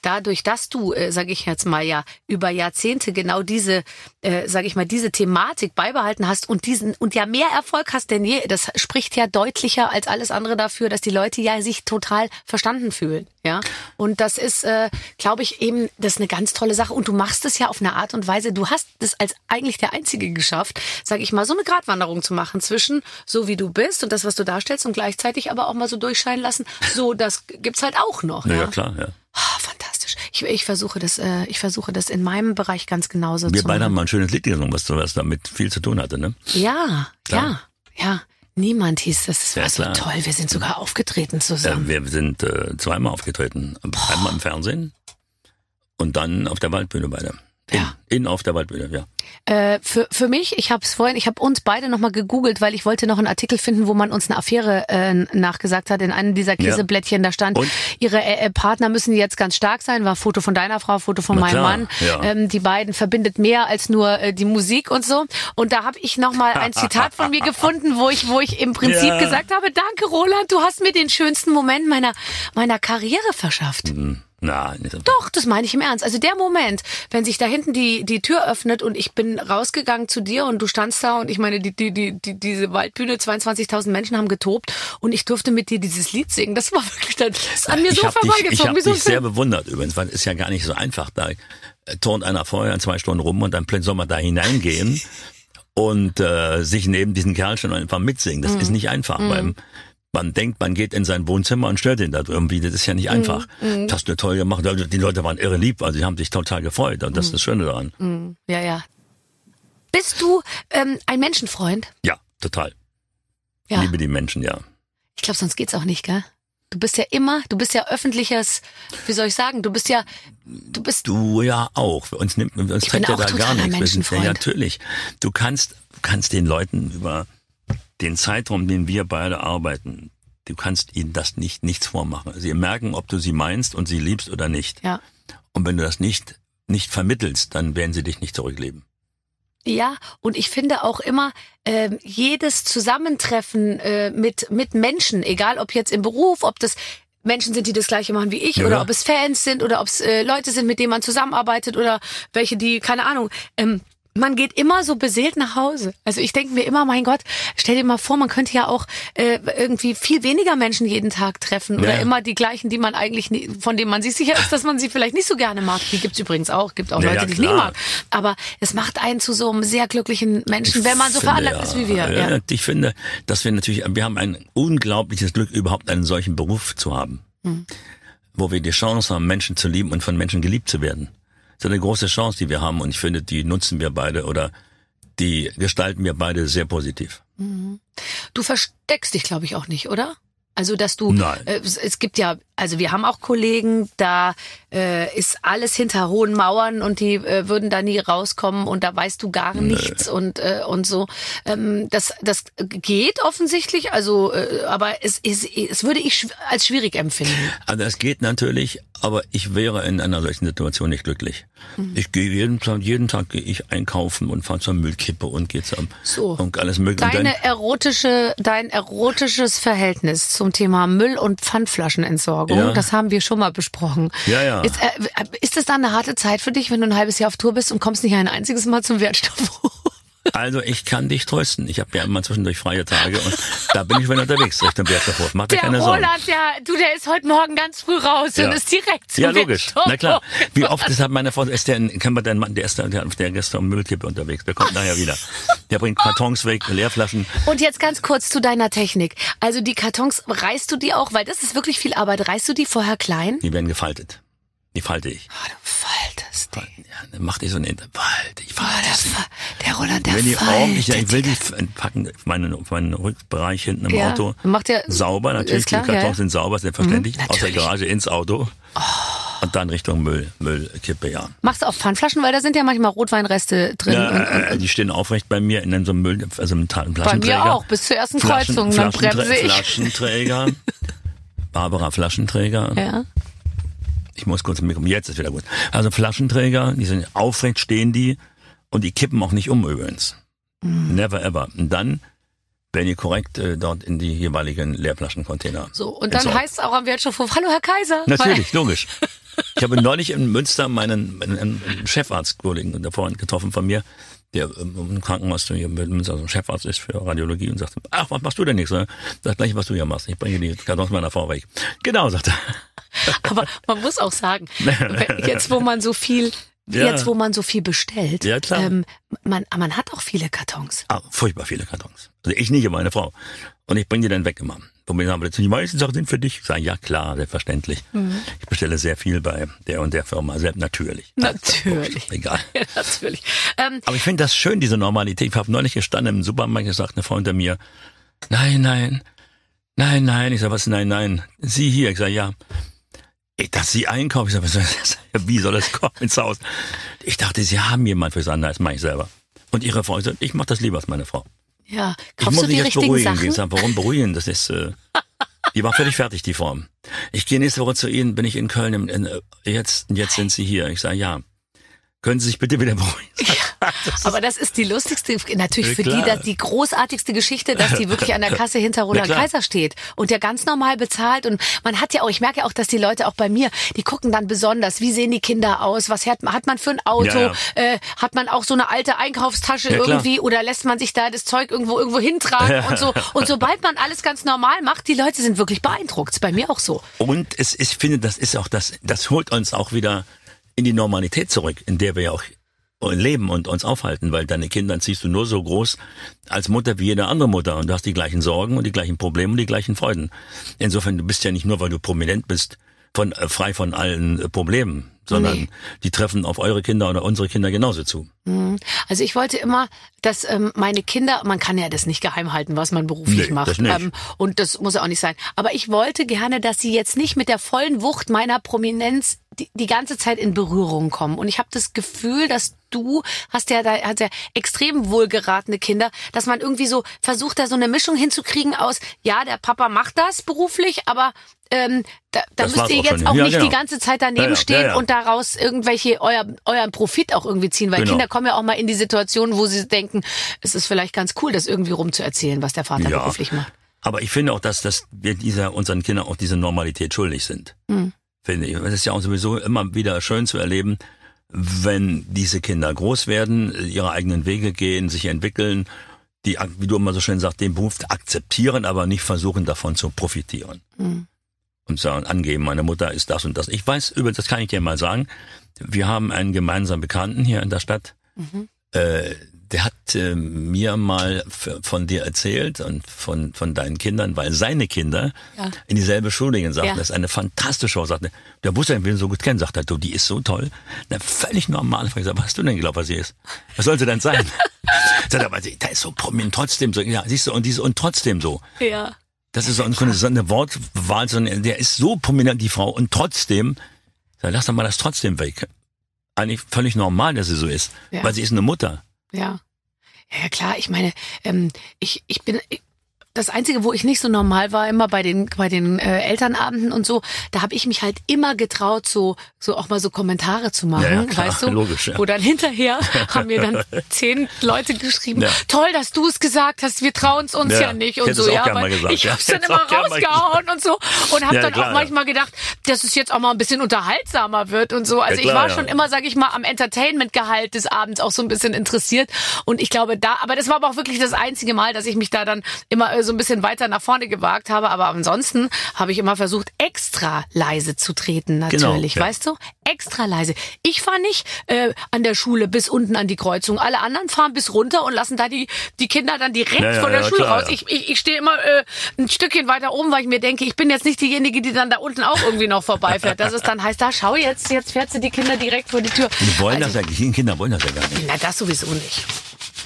dadurch, dass du, äh, sage ich jetzt mal ja, über Jahrzehnte genau diese, äh, sage ich mal, diese Thematik beibehalten hast und diesen und ja mehr Erfolg hast denn je, das spricht ja deutlicher als alles andere dafür, dass die Leute ja sich total verstanden fühlen, ja. Und das ist, äh, glaube ich, eben, das ist eine ganz tolle Sache. Und du machst es ja auf eine Art und Weise. Du hast es als eigentlich der Einzige geschafft, sage ich mal, so eine Gratwanderung zu machen zwischen so wie du bist und das, was du darstellst und gleichzeitig aber auch mal so durchscheinen lassen. So, das gibt's halt auch noch. Ja, ja? ja klar, ja. Fantastisch. Ich, ich versuche das, äh, ich versuche das in meinem Bereich ganz genauso Wir zu beide haben mal ein schönes Lied gesungen, was, was damit viel zu tun hatte, ne? Ja, Klar. ja, ja. Niemand hieß das. Das war Ja, so klar. toll. Wir sind sogar aufgetreten Äh, zusammen. wir sind äh, zweimal aufgetreten. Einmal im Fernsehen und dann auf der Waldbühne beide. In, Ja. in auf der Waldbühne, ja. Äh, für, für mich, ich habe es vorhin, ich habe uns beide nochmal gegoogelt, weil ich wollte noch einen Artikel finden, wo man uns eine Affäre äh, nachgesagt hat. In einem dieser Käseblättchen, da stand, Und? ihre äh, äh, Partner müssen jetzt ganz stark sein. War Foto von deiner Frau, Foto von Na meinem klar, Mann. ja. Ähm, die beiden verbindet mehr als nur äh, die Musik und so. Und da habe ich nochmal ein Zitat von mir gefunden, wo ich, wo ich im Prinzip Ja. gesagt habe, danke Roland, du hast mir den schönsten Moment meiner, meiner Karriere verschafft. Hm, So. Doch, das meine ich im Ernst. Also der Moment, wenn sich da hinten die, die Tür öffnet und ich bin rausgegangen zu dir und du standst da und ich meine, die, die, die, die, diese Waldbühne, 22.000 Menschen haben getobt und ich durfte mit dir dieses Lied singen. Das war wirklich, das ist an mir ich so habe dich, ich vorbeigezogen. hab wie so dich sehr bewundert übrigens, weil es ist ja gar nicht so einfach. Da äh, turnt einer vorher in zwei Stunden rum und dann plötzlich soll man da hineingehen und äh, sich neben diesen Kerl schon einfach mitsingen. Das Mhm. ist nicht einfach, weil man denkt, man geht in sein Wohnzimmer und stört ihn da irgendwie. Das ist ja Mhm. nicht einfach. Das hast du toll gemacht. Also Die Leute waren irre lieb, also die haben sich total gefreut und das Mhm. ist das Schöne daran. Ja, ja. Bist du ähm, ein Menschenfreund? Ja, total. Ja. Liebe die Menschen, ja. Ich glaube, sonst geht's auch nicht, gell? Du bist ja immer, du bist ja öffentliches, wie soll ich sagen, du bist ja, du bist Du ja auch. Uns nimmt, uns trägt ja da gar nichts. Ja natürlich. Du kannst, du kannst den Leuten über den Zeitraum, den wir beide arbeiten, du kannst ihnen das nicht, nichts vormachen. Sie merken, ob du sie meinst und sie liebst oder nicht. ja. Und wenn du das nicht, nicht vermittelst, dann werden sie dich nicht zurückleben. Ja, und ich finde auch immer ähm, jedes Zusammentreffen äh, mit mit Menschen, egal ob jetzt im Beruf, ob das Menschen sind, die das gleiche machen wie ich, Ja. oder ob es Fans sind oder ob es äh, Leute sind, mit denen man zusammenarbeitet oder welche, die keine Ahnung. Ähm, man geht immer so beseelt nach Hause. Also ich denke mir immer, mein Gott, stell dir mal vor, man könnte ja auch äh, irgendwie viel weniger Menschen jeden Tag treffen oder Ja. immer die gleichen, die man eigentlich, nie, von denen man sich sicher ist, dass man sie vielleicht nicht so gerne mag. Die gibt's übrigens auch, gibt auch Ja, Leute, ja, die ich nicht klar. mag. Aber es macht einen zu so einem sehr glücklichen Menschen, wenn man so finde, veranlagt ist wie wir. Ich finde, dass wir natürlich, wir haben ein unglaubliches Glück, überhaupt einen solchen Beruf zu haben, Hm. wo wir die Chance haben, Menschen zu lieben und von Menschen geliebt zu werden. Ist eine große Chance, die wir haben und ich finde, die nutzen wir beide oder die gestalten wir beide sehr positiv. Du versteckst dich, glaube ich, auch nicht, oder? Also, dass du, Nein. äh, es, es gibt ja, also wir haben auch Kollegen, da äh, ist alles hinter hohen Mauern und die äh, würden da nie rauskommen und da weißt du gar nichts und äh, und so. Ähm, das das geht offensichtlich, also, äh, aber es ist, es würde ich als schwierig empfinden. Also es geht natürlich, aber ich wäre in einer solchen Situation nicht glücklich. Mhm. Ich gehe jeden Tag, jeden Tag gehe ich einkaufen und fahre zur Müllkippe und gehe zum So. und alles mögliche. Deine erotische, dein erotisches Verhältnis zum Thema Müll- und Pfandflaschenentsorgung, Ja. das haben wir schon mal besprochen. Ja, ja. Ist, äh, ist das dann eine harte Zeit für dich, wenn du ein halbes Jahr auf Tour bist und kommst nicht ein einziges Mal zum Wertstoffhof? Also ich kann dich trösten. Ich habe ja immer zwischendurch freie Tage und da bin ich wieder unterwegs Richtung Bergdorf. Mach dir Der keine Sorgen. Roland, ja, du, der ist heute Morgen ganz früh raus Ja. und ist direkt zum Ja, logisch. Werkstoff. Na klar. Wie oft ist hat meine Frau, ist der, kennt man den Mann, der ist da, der, der gestern um Müllkippe unterwegs, der kommt nachher wieder. Der bringt Kartons weg, Leerflaschen. Und jetzt ganz kurz zu deiner Technik. Also die Kartons, reißt du die auch, weil das ist wirklich viel Arbeit, reißt du die vorher klein? Die werden gefaltet. Die falte ich. Ah, du faltest die. Ja, dann mach ich so ein Falte, ich Ah, falte der, Roland, der Wenn die ordentlich, ich will die packen, auf meinen, meinen Rückbereich hinten im Ja, Auto. macht ja- sauber, natürlich, klar, die Kartons ja, sind sauber, selbstverständlich. Mhm, aus der. Oh. Garage ins Auto. Und dann Richtung Müll, Müllkippe, ja. Machst du auch Pfandflaschen, weil da sind ja manchmal Rotweinreste drin. Ja, und, und, äh, die stehen aufrecht bei mir in einem so einem Müll, also im Ta- bei Flaschenträger. mir auch, bis zur ersten Flaschen- Kreuzung, dann Flaschenträ- bremse ich. Flaschenträger. Barbara Flaschenträger. Ja. Ich muss kurz im Mikro, jetzt ist wieder gut. Also Flaschenträger, die sind aufrecht, stehen die und die kippen auch nicht um übrigens. Mhm. Never ever. Und dann werden die korrekt äh, dort in die jeweiligen Leerflaschencontainer. So, und dann heißt es auch am Wertstoffhof, hallo Herr Kaiser. Natürlich, logisch. Ich habe neulich in Münster meinen, meinen, einen Chefarztkollegen davor getroffen von mir, der ähm, im Krankenhaus hier in Münster also Chefarzt ist für Radiologie und sagte, ach, was machst du denn nichts? ne? Sag gleich, was du hier machst. Ich bringe die Kartons meiner Frau weg. Genau, sagt er. Aber man muss auch sagen, jetzt wo man so viel, Ja. jetzt wo man so viel bestellt, Ja, klar. Ähm, man, man hat auch viele Kartons. Ah, furchtbar viele Kartons. Also ich nicht, aber meine Frau. Und ich bringe die dann weg immer. Wo mir sagen, die meisten Sachen sind für dich. Ich sage, ja klar, selbstverständlich. Mhm. Ich bestelle sehr viel bei der und der Firma, selbst natürlich. Natürlich. Egal. Ja, natürlich. Ähm, Aber ich finde das schön, diese Normalität. Ich habe neulich gestanden im Supermarkt, gesagt eine Frau hinter mir, nein, nein, nein, nein. Ich sage, was, nein, nein. Sie hier. Ich sage, ja. Ich, dass Sie einkaufen. Ich sage, soll wie soll das kommen ins Haus? Ich dachte, Sie haben jemanden fürs andere, das mache ich selber. Und Ihre Frau, ich, sag, ich mache das lieber als meine Frau. Ja, Ich kaufst muss du mich jetzt beruhigen. Sachen? Ich warum beruhigen? Das ist, äh, die war völlig fertig, die Form. Ich gehe nächste Woche zu Ihnen, bin ich in Köln, in, in, äh, jetzt, jetzt sind Sie hier. Ich sage, ja. Können Sie sich bitte wieder beruhigen? Aber das ist die lustigste, natürlich Ja, für die, dass die großartigste Geschichte, dass die wirklich an der Kasse hinter Roland. Kaiser steht und der ganz normal bezahlt. Und man hat ja auch, ich merke ja auch, dass die Leute auch bei mir, die gucken dann besonders, wie sehen die Kinder aus, was hat, hat man für ein Auto, Ja, Äh, hat man auch so eine alte Einkaufstasche irgendwie oder lässt man sich da das Zeug irgendwo irgendwo hintragen und so. Und sobald man alles ganz normal macht, die Leute sind wirklich beeindruckt. Ist bei mir auch so. Und es ist, ich finde, das ist auch das, das holt uns auch wieder in die Normalität zurück, in der wir ja auch leben und uns aufhalten, weil deine Kinder ziehst du nur so groß als Mutter wie jede andere Mutter und du hast die gleichen Sorgen und die gleichen Probleme und die gleichen Freuden. Insofern, du bist ja nicht nur, weil du prominent bist, von, äh, frei von allen äh, Problemen, sondern Nee. die treffen auf eure Kinder oder unsere Kinder genauso zu. Also ich wollte immer, dass ähm, meine Kinder, man kann ja das nicht geheim halten, was man beruflich Nee, macht. das. Ähm, und das muss ja auch nicht sein. Aber ich wollte gerne, dass sie jetzt nicht mit der vollen Wucht meiner Prominenz die, die ganze Zeit in Berührung kommen. Und ich habe das Gefühl, dass du hast ja da hast ja extrem wohlgeratene Kinder, dass man irgendwie so versucht, da so eine Mischung hinzukriegen aus, ja, der Papa macht das beruflich, aber ähm, da, da müsst ihr jetzt auch Ja, nicht genau. die ganze Zeit daneben Ja, ja, stehen ja, ja. Daraus irgendwelche euer, euren Profit auch irgendwie ziehen, weil Genau. Kinder kommen ja auch mal in die Situation, wo sie denken, es ist vielleicht ganz cool, das irgendwie rumzuerzählen, was der Vater Ja. beruflich macht. Aber ich finde auch, dass, dass wir dieser, unseren Kindern auch diese Normalität schuldig sind. Mhm. Finde ich. Es ist ja auch sowieso immer wieder schön zu erleben, wenn diese Kinder groß werden, ihre eigenen Wege gehen, sich entwickeln, die, wie du immer so schön sagst, den Beruf akzeptieren, aber nicht versuchen, davon zu profitieren. Mhm. Und sagen, angeben, meine Mutter ist das und das. Ich weiß, übrigens, das kann ich dir mal sagen, wir haben einen gemeinsamen Bekannten hier in der Stadt, Mhm. äh, der hat äh, mir mal von dir erzählt und von, von deinen Kindern, weil seine Kinder Ja. in dieselbe Schule gehen, sagten, Ja. das ist eine fantastische Show. Sagte, der wusste, er will so gut kennen, sagt er, du, die ist so toll. Na, völlig normal. Ich sag, was hast du denn geglaubt, was sie ist? Was sollte denn sein? sagt er, aber sie- da ist so prominent trotzdem so. Ja, siehst du, und diese, und trotzdem so. Ja. Das ist so eine, Wortwahl, so eine, der ist so prominent, die Frau, und trotzdem, dann lass doch mal das trotzdem weg. Eigentlich völlig normal, dass sie so ist, Ja. weil sie ist eine Mutter. Ja. Ja, ja klar, ich meine, ähm, ich, ich bin, ich, das Einzige, wo ich nicht so normal war, immer bei den bei den äh, Elternabenden und so, da habe ich mich halt immer getraut, so so auch mal so Kommentare zu machen, Ja, ja, klar, weißt du? logisch, ja. Wo dann hinterher haben mir dann zehn Leute geschrieben, Ja. toll, dass du es gesagt hast, wir trauen es uns ja, nicht ich und so, ja, weil gesagt, ich hab's dann immer rausgehauen und so und habe dann klar, auch manchmal gedacht, dass es jetzt auch mal ein bisschen unterhaltsamer wird und so. Also Ja, ich klar, war schon immer, sag ich mal, am Entertainment-Gehalt des Abends auch so ein bisschen interessiert. Und ich glaube, da, aber das war aber auch wirklich das einzige Mal, dass ich mich da dann immer äh, so ein bisschen weiter nach vorne gewagt habe. Aber ansonsten habe ich immer versucht, extra leise zu treten, Genau, natürlich. ja. Weißt du? Extra leise. Ich fahre nicht äh, an der Schule bis unten an die Kreuzung. Alle anderen fahren bis runter und lassen da die, die Kinder dann direkt Ja, ja, von der Schule klar, raus. Ich, ich, ich stehe immer äh, ein Stückchen weiter oben, weil ich mir denke, ich bin jetzt nicht diejenige, die dann da unten auch irgendwie noch vorbeifährt. Das ist dann heißt, da schau jetzt, jetzt fährt sie die Kinder direkt vor die Tür. Die wollen Also, das ja, die Kinder wollen das ja gar nicht. Na, das sowieso nicht.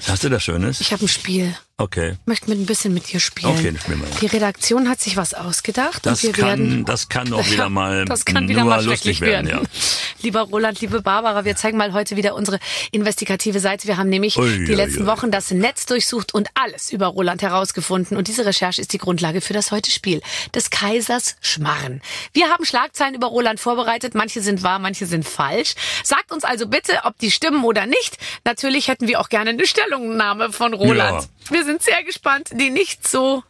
Hast du das Schönes? Ich habe ein Spiel. Okay. Ich möchte mit ein bisschen mit dir spielen. Okay, spielen wir. Die Redaktion hat sich was ausgedacht Das und wir werden kann, das kann auch wieder mal das kann wieder mal lustig werden. werden. Lieber Roland, liebe Barbara, wir zeigen mal heute wieder unsere investigative Seite. Wir haben nämlich Ui, die ui, letzten ui. Wochen das Netz durchsucht und alles über Roland herausgefunden. Und diese Recherche ist die Grundlage für das heute Spiel des Kaisers Schmarren. Wir haben Schlagzeilen über Roland vorbereitet. Manche sind wahr, manche sind falsch. Sagt uns also bitte, ob die stimmen oder nicht. Natürlich hätten wir auch gerne eine Stellungnahme von Roland. Ja. Wir sind sehr gespannt. Die nicht so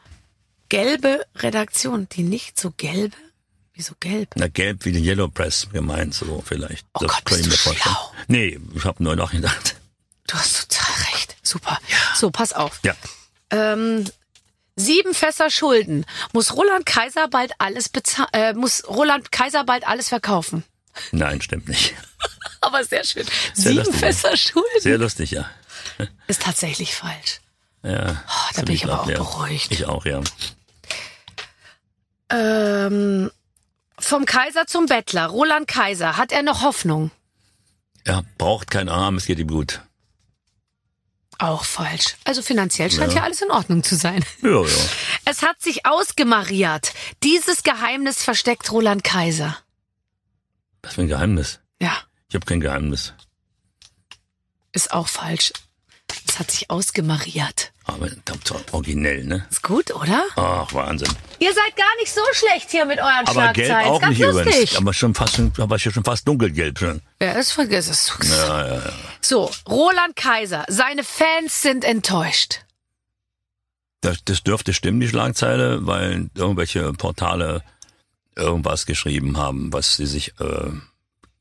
gelbe Redaktion. Die nicht so gelbe? Wieso gelb? Na, gelb wie die Yellow Press gemeint, so vielleicht. Oh Gott, bist du schlau. Nee, ich habe nur nachgedacht. Du hast total recht. Super. So, pass auf. Ja. Ähm, sieben Fässer Schulden. Muss Roland Kaiser bald alles bezahlen? Äh, muss Roland Kaiser bald alles verkaufen? Nein, stimmt nicht. Aber sehr schön. Sehr sieben lustig, Fässer Schulden Sehr lustig, ja. ist tatsächlich falsch. Ja. Oh, da bin ich aber auch beruhigt. Ich auch, ja. Ähm, vom Kaiser zum Bettler. Roland Kaiser. Hat er noch Hoffnung? Er braucht keinen Arm, es geht ihm gut. Auch falsch. Also finanziell scheint Ja. ja alles in Ordnung zu sein. Ja, ja. Es hat sich ausgemariert. Dieses Geheimnis versteckt Roland Kaiser. Was für ein Geheimnis. Ja, Ich habe kein Geheimnis. ist auch falsch. Hat sich ausgemariert. Aber das war originell, ne? Ist gut, oder? Ach, Wahnsinn. Ihr seid gar nicht so schlecht hier mit euren Aber gelb Schlagzeilen. auch ist ganz nicht lustig. übrigens. Aber schon fast, aber schon fast dunkelgelb schon. Ja, das vergiss es. Ja, ja, ja. So, Roland Kaiser. Seine Fans sind enttäuscht. Das, das dürfte stimmen, die Schlagzeile, weil irgendwelche Portale irgendwas geschrieben haben, was sie sich äh,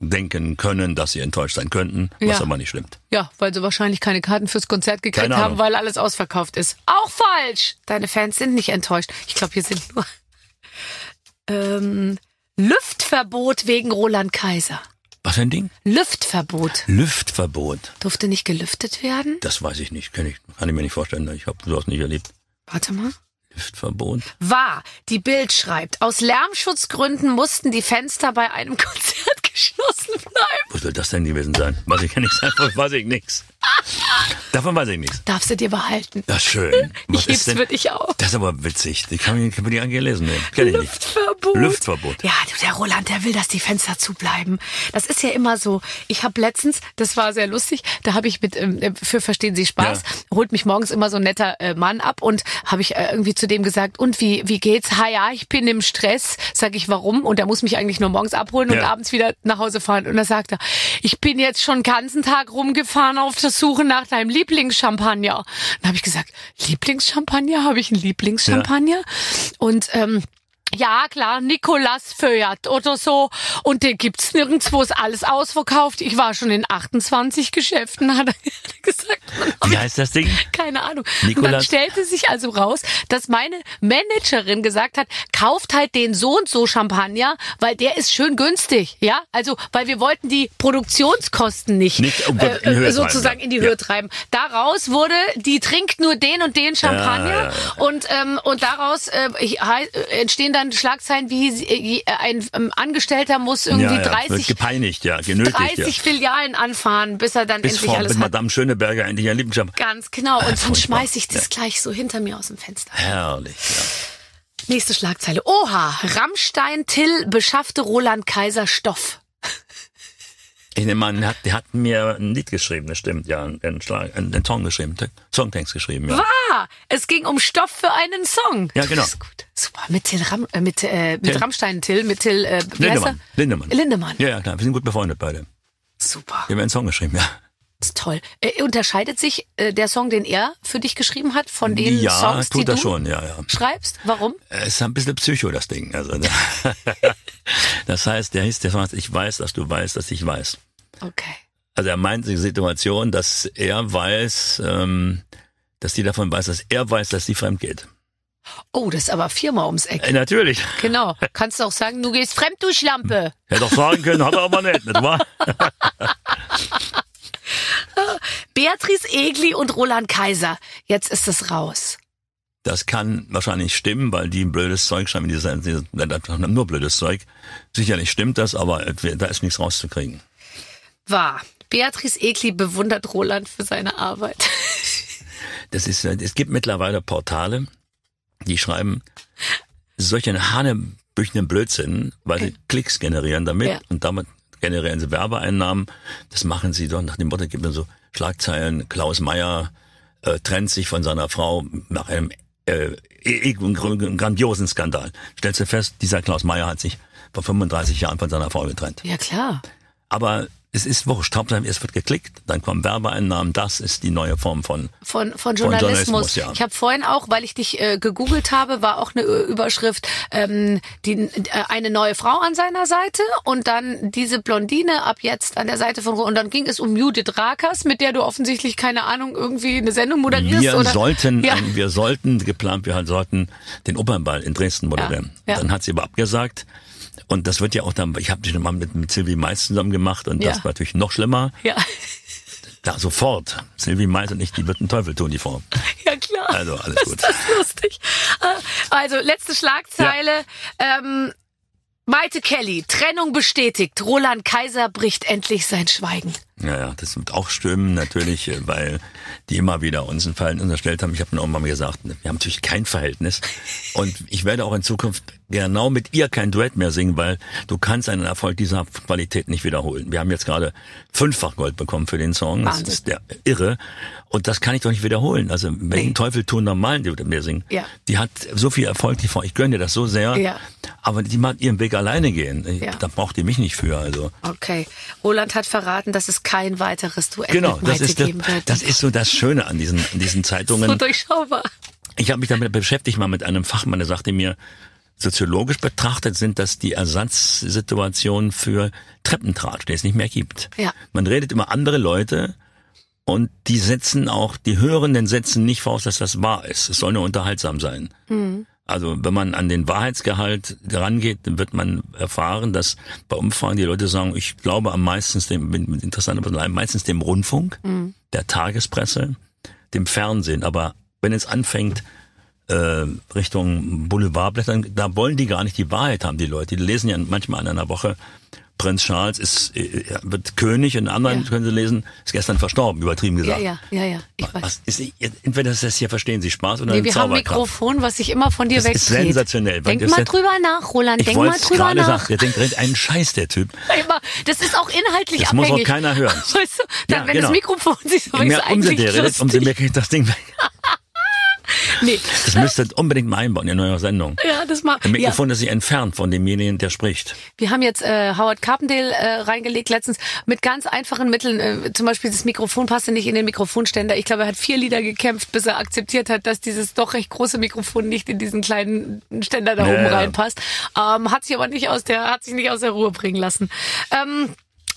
denken können, dass sie enttäuscht sein könnten, was Ja. aber nicht stimmt. Ja, weil sie wahrscheinlich keine Karten fürs Konzert gekriegt haben, weil alles ausverkauft ist. Auch falsch. Deine Fans sind nicht enttäuscht. Ich glaube, hier sind nur ähm, Lüftverbot wegen Roland Kaiser. Was für ein Ding? Lüftverbot. Lüftverbot. Durfte nicht gelüftet werden? Das weiß ich nicht, kenn ich, kann ich mir nicht vorstellen. Ich habe sowas nicht erlebt. Warte mal. Lüftverbot. Wahr. Die Bild schreibt, aus Lärmschutzgründen mussten die Fenster bei einem Konzert geschlossen bleiben. Wo soll das denn gewesen sein? Weiß ich ja nicht. Davon weiß ich nichts. Davon weiß ich nichts. Darfst du dir behalten. Das ist schön. Was Ich heb's denn? für dich auf. Das ist aber witzig. Die kann ich, kann ich nicht gelesen nehmen. Kenn ich nicht. Lüftverbot. Lüftverbot. Ja, der Roland, der will, dass die Fenster zubleiben. Das ist ja immer so. Ich habe letztens, das war sehr lustig, da habe ich mit ähm, für Verstehen Sie Spaß, holt mich morgens immer so ein netter äh, Mann ab und habe ich äh, irgendwie zu dem gesagt, und wie wie geht's? Ha ja, ich bin im Stress. Sag ich, warum? Und er muss mich eigentlich nur morgens abholen und Ja. abends wieder nach Hause fahren. Und da sagt er, ich bin jetzt schon den ganzen Tag rumgefahren auf der Suche nach deinem Lieblingschampagner. Dann habe ich gesagt, Lieblingschampagner? Habe ich einen Lieblingschampagner? Und ähm, ja, klar, Nicolas Föhrt oder so. Und den gibt's nirgendwo, ist alles ausverkauft. Ich war schon in 28 Geschäften, hat er gesagt. Wie heißt das Ding? Keine Ahnung. Und dann stellte sich also raus, dass meine Managerin gesagt hat, kauft halt den so und so Champagner, weil der ist schön günstig, ja? Also, weil wir wollten die Produktionskosten nicht, Nicht, oh Gott, in äh, sozusagen in die. Höhe Ja. treiben. Daraus wurde, die trinkt nur den und den Champagner Ja, ja, und ähm, und daraus äh, äh, entstehen dann Schlagzeilen wie äh, ein ähm, Angestellter muss irgendwie ja, ja. Wird 30 gepeinigt, ja, genötigt, 30 ja. Filialen anfahren, bis er dann Bis endlich Frau alles bis hat. Madame Schöneberger endlich ein Lieblingschampagner. Ganz genau. Und dann furchtbar. schmeiß ich das gleich so hinter mir aus dem Fenster. Herrlich, ja. Nächste Schlagzeile. Oha, Rammstein Till beschaffte Roland Kaiser Stoff. Ich der hat, der hat mir ein Lied geschrieben, das stimmt, ja, einen, Schlag, einen, Song geschrieben, Songtext geschrieben, ja. Ah, es ging um Stoff für einen Song. Ja, genau. Das ist gut. Super. Mit Till Ram, äh, mit, äh, mit Till. Rammstein Till, mit Till, äh? Lindemann. Lindemann. Lindemann. Ja, ja, klar, wir sind gut befreundet beide. Super. Wir haben einen Song geschrieben, ja. Das ist toll. Äh, unterscheidet sich äh, der Song, den er für dich geschrieben hat, von den ja, Songs, die tut du er schon, ja, ja. schreibst? Warum? Es ist ein bisschen Psycho, das Ding. Also, das heißt, der hieß, der sagt, ich weiß, dass du weißt, dass ich weiß. Okay. Also er meint die Situation, dass er weiß, ähm, dass die davon weiß, dass er weiß, dass sie fremd geht. Oh, das ist aber viermal ums Eck. Äh, natürlich. Genau. Kannst du auch sagen, du gehst fremd, du Schlampe. Hätte auch sagen können, hat er aber nicht, nicht wahr? Beatrice Egli und Roland Kaiser. Jetzt ist es raus. Das kann wahrscheinlich stimmen, weil die ein blödes Zeug schreiben. Die die nur blödes Zeug. Sicherlich stimmt das, aber da ist nichts rauszukriegen. Wahr. Beatrice Egli bewundert Roland für seine Arbeit. Das ist, es gibt mittlerweile Portale, die schreiben solche hanebüchenden Blödsinn, weil sie Klicks generieren damit Ja. und damit generieren sie Werbeeinnahmen. Das machen sie doch nach dem Motto, gibt es so Schlagzeilen, Klaus Meyer äh, trennt sich von seiner Frau nach einem äh, eh- grandiosen Skandal. Stellst du fest, dieser Klaus Meyer hat sich vor 35 Jahren von seiner Frau getrennt. Ja, klar. Aber es ist wurscht. Hauptsache, es wird geklickt, dann kommen Werbeeinnahmen. Das ist die neue Form von Von, von Journalismus, Journalismus. ja. Ich habe vorhin auch, weil ich dich äh, gegoogelt habe, war auch eine Überschrift, ähm, die, äh, eine neue Frau an seiner Seite und dann diese Blondine ab jetzt an der Seite von und dann ging es um Judith Rakers, mit der du offensichtlich keine Ahnung irgendwie eine Sendung moderierst Wir oder sollten, ja. ein- wir sollten geplant, wir sollten den Opernball in Dresden moderieren. Ja. Dann hat sie aber abgesagt. Und das wird ja auch dann, ich habe dich mal mit, mit Sylvie Mais zusammen gemacht und Ja. das war natürlich noch schlimmer. ja, Da sofort. Sylvie Mais und ich, die wird einen Teufel tun, die Frau. ja klar. Also, alles das gut. Ist das lustig. Äh, Also letzte Schlagzeile. Ähm, Maite Kelly, Trennung bestätigt. Roland Kaiser bricht endlich sein Schweigen. Ja, ja, das wird auch stimmen, natürlich, äh, weil die immer wieder uns ein Verhältnis unterstellt haben. Ich habe auch mal gesagt, wir haben natürlich kein Verhältnis. Und ich werde auch in Zukunft genau mit ihr kein Duett mehr singen, weil du kannst einen Erfolg dieser Qualität nicht wiederholen. Wir haben jetzt gerade fünffach Gold bekommen für den Song. Das Wahnsinn. ist der irre. Und das kann ich doch nicht wiederholen. Also, welchen Nee. Teufel tun normalen, mit mir singen? Ja. Die hat so viel Erfolg, die Frau. Ich gönne dir das so sehr. Ja. Aber die macht ihren Weg alleine gehen. Ja. Da braucht die mich nicht für, also. Okay. Roland hat verraten, dass es kein weiteres Duett Genau, mit das ist, das, geben wird. das ist so das Schöne an diesen, an diesen so Zeitungen. durchschaubar. Ich habe mich damit beschäftigt, mal mit einem Fachmann, der sagte mir, soziologisch betrachtet sind das die Ersatzsituationen für Treppentratsch, den es nicht mehr gibt. Ja. Man redet über andere Leute und die setzen auch, die Hörenden setzen nicht voraus, dass das wahr ist. Es soll nur unterhaltsam sein. Also wenn man an den Wahrheitsgehalt rangeht, dann wird man erfahren, dass bei Umfragen die Leute sagen, ich glaube am meisten dem, interessant, aber meistens dem Rundfunk, der Tagespresse, dem Fernsehen. Aber wenn es anfängt, äh, Richtung Boulevardblättern, da wollen die gar nicht die Wahrheit haben, die Leute. Die lesen ja manchmal an einer Woche, Prinz Charles ist, äh, wird König, in anderen Ja. können sie lesen, ist gestern verstorben, übertrieben Ja, gesagt. ja, ja, ja. Ich weiß. Was ist, entweder ist das hier, verstehen Sie Spaß oder Nee, wir haben ein. Mikrofon, was sich immer von dir Das ist wegdreht. sensationell, Denk das mal drüber nach, Roland. Denk mal drüber nach. sagen, der denkt direkt einen Scheiß, der Typ. Das ist auch inhaltlich Das muss abhängig. auch keiner hören. Weißt du, dann, Ja, wenn genau. das Mikrofon sich so mehr umso der redet, umso mehr kriegt das Ding weg. Nee. Das müsste unbedingt mal einbauen in neue Sendung. Ja, das mal. Ein Ja. Mikrofon, das sich entfernt von demjenigen, der spricht. Wir haben jetzt äh, Howard Carpendale äh, reingelegt letztens mit ganz einfachen Mitteln. Äh, zum Beispiel das Mikrofon passte nicht in den Mikrofonständer. Ich glaube, er hat vier Lieder gekämpft, bis er akzeptiert hat, dass dieses doch recht große Mikrofon nicht in diesen kleinen Ständer da Ja, oben ja. reinpasst. Ähm, hat sich aber nicht aus der, hat sich nicht aus der Ruhe bringen lassen. Ähm,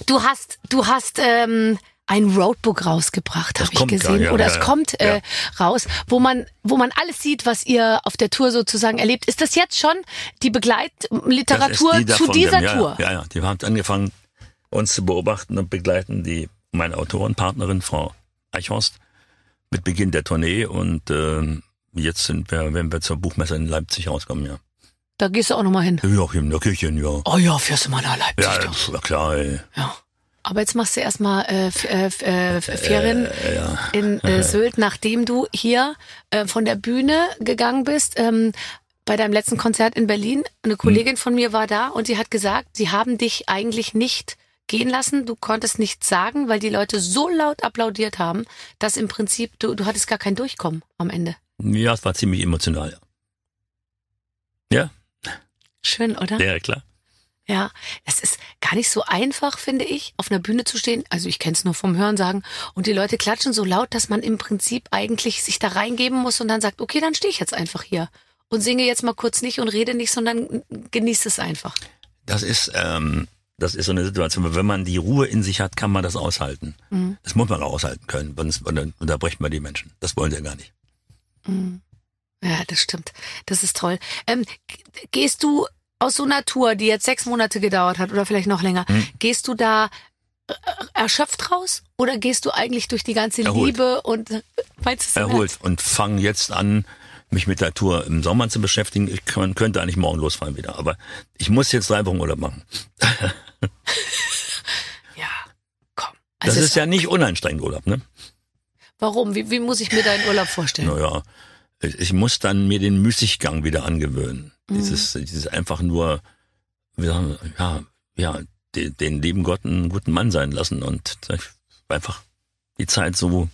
du hast, du hast ähm, ein Roadbook rausgebracht, habe ich gesehen. ja, ja, Oder es ja. kommt äh, raus, wo man, wo man alles sieht, was ihr auf der Tour sozusagen erlebt. Ist das jetzt schon die Begleitliteratur die zu dieser ja, Tour? Ja, ja, die haben angefangen, uns zu beobachten und begleiten die, meine Autorenpartnerin, Frau Eichhorst, mit Beginn der Tournee und ähm, jetzt sind wir, wenn wir zur Buchmesse in Leipzig rauskommen, ja. Da gehst du auch nochmal hin. Ja, in der Küche, ja. Oh ja, fährst du mal nach Leipzig. Ja, doch. klar, ey. ja. Aber jetzt machst du erstmal äh, äh, äh, F- Ferien ja. in äh, Sylt, nachdem du hier äh, von der Bühne gegangen bist. Ähm, bei deinem letzten Konzert in Berlin. Eine Kollegin von mir war da und sie hat gesagt, sie haben dich eigentlich nicht gehen lassen. Du konntest nichts sagen, weil die Leute so laut applaudiert haben, dass im Prinzip du, du hattest gar kein Durchkommen am Ende. Ja, es war ziemlich emotional. Ja, Schön, oder? ja, ja klar. Ja, es ist gar nicht so einfach, finde ich, auf einer Bühne zu stehen. Also ich kenne es nur vom Hörensagen. Und die Leute klatschen so laut, dass man im Prinzip eigentlich sich da reingeben muss und dann sagt, okay, dann stehe ich jetzt einfach hier und singe jetzt mal kurz nicht und rede nicht, sondern genieße es einfach. Das ist, ähm, das ist so eine Situation, wenn man die Ruhe in sich hat, kann man das aushalten. Mhm. Das muss man auch aushalten können, sonst unterbricht man die Menschen. Das wollen sie ja gar nicht. Ja, das stimmt. Das ist toll. Ähm, gehst du aus so einer Tour, die jetzt sechs Monate gedauert hat oder vielleicht noch länger, Hm. gehst du da äh, erschöpft raus oder gehst du eigentlich durch die ganze Erholt. Liebe und äh, meinst du es Erholt und fange jetzt an, mich mit der Tour im Sommer zu beschäftigen. Ich kann, könnte eigentlich morgen losfahren wieder, aber ich muss jetzt drei Wochen Urlaub machen. Ja, komm. Das Also ist ja nicht unanstrengend Urlaub, ne? warum? Wie, wie muss ich mir deinen Urlaub vorstellen? Naja, ich muss dann mir den Müßiggang wieder angewöhnen. Mhm. Dieses, dieses einfach nur, ja, ja, den, den lieben Gott einen guten Mann sein lassen und einfach die Zeit so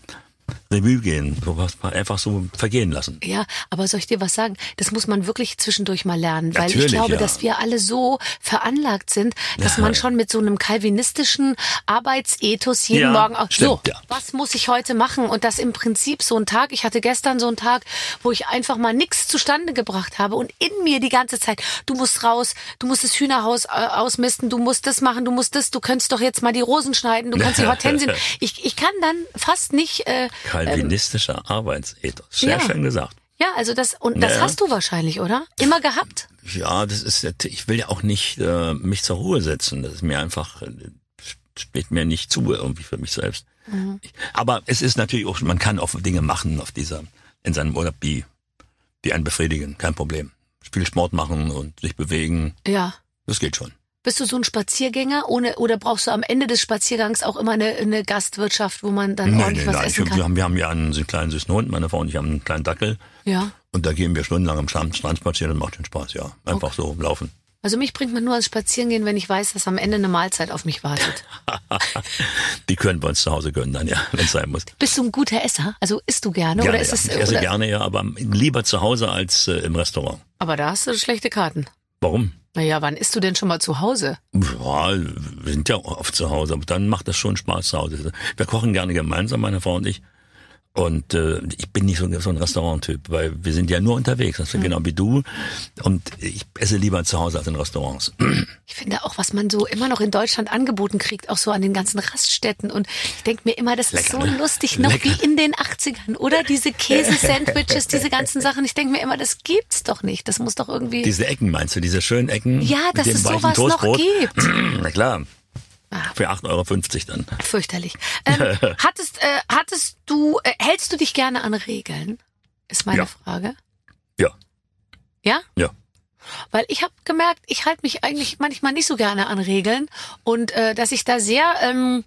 Revue gehen, sowas mal einfach so vergehen lassen. Ja, aber soll ich dir was sagen? Das muss man wirklich zwischendurch mal lernen, weil ich Natürlich, glaube, ja. dass wir alle so veranlagt sind, dass man schon mit so einem kalvinistischen Arbeitsethos jeden Ja, Morgen auch stimmt, so, ja. was muss ich heute machen? Und das im Prinzip so ein Tag, ich hatte gestern so einen Tag, wo ich einfach mal nichts zustande gebracht habe und in mir die ganze Zeit, du musst raus, du musst das Hühnerhaus äh, ausmisten, du musst das machen, du musst das, du könntest doch jetzt mal die Rosen schneiden, du kannst die Hortensien. Ich, ich kann dann fast nicht äh, Kalvinistischer Arbeitsethos. Sehr ja. schön gesagt. Ja, also das und das Ja. hast du wahrscheinlich, oder? Immer gehabt? Ja, das ist, ich will ja auch nicht äh, mich zur Ruhe setzen. Das ist mir einfach, äh, steht mir nicht zu irgendwie für mich selbst. Ich, aber es ist natürlich auch, man kann auch Dinge machen auf dieser, in seinem Urlaub, die, die einen befriedigen. Kein Problem. Viel Sport machen und sich bewegen. Ja. Das geht schon. Bist du so ein Spaziergänger ohne oder brauchst du am Ende des Spaziergangs auch immer eine, eine Gastwirtschaft, wo man dann ordentlich was ich, essen wir, kann? haben, wir haben ja einen, einen kleinen süßen Hund, meine Frau und ich haben einen kleinen Dackel. Ja. Und da gehen wir stundenlang am Strand, spazieren und macht schon Spaß, ja. Einfach so laufen. Also mich bringt man nur ans Spazierengehen, wenn ich weiß, dass am Ende eine Mahlzeit auf mich wartet. Die können wir uns zu Hause gönnen dann, ja, wenn es sein muss. Bist du ein guter Esser? Also isst du gerne, Gerne, oder ist ja. es ich esse oder, gerne, ja, aber lieber zu Hause als äh, im Restaurant. Aber da hast du schlechte Karten. Warum? Naja, wann isst du denn schon mal zu Hause? Ja, wir sind ja oft zu Hause, aber dann macht das schon Spaß zu Hause. Wir kochen gerne gemeinsam, meine Frau und ich. Und äh, ich bin nicht so, ein- so ein Restauranttyp, weil wir sind ja nur unterwegs, das ist genau wie du. Und ich esse lieber zu Hause als in Restaurants. Ich finde auch, was man so immer noch in Deutschland angeboten kriegt, auch so an den ganzen Raststätten. Und ich denke mir immer, das ist Lecker, so ne? lustig, noch Lecker. wie in den 80ern, oder? Diese Käse-Sandwiches, diese ganzen Sachen. Ich denke mir immer, das gibt's doch nicht. Das muss doch irgendwie. Diese Ecken meinst du, diese schönen Ecken? Ja, dass es sowas noch Toastbrot? gibt. Na klar. Ah. Für 8,50 Euro dann. Fürchterlich. Ähm, hattest, äh, hattest du, äh, hältst du dich gerne an Regeln? Ist meine Ja. Frage. Ja. Ja? Ja. Weil ich habe gemerkt, ich halte mich eigentlich manchmal nicht so gerne an Regeln und äh, dass ich da sehr ähm,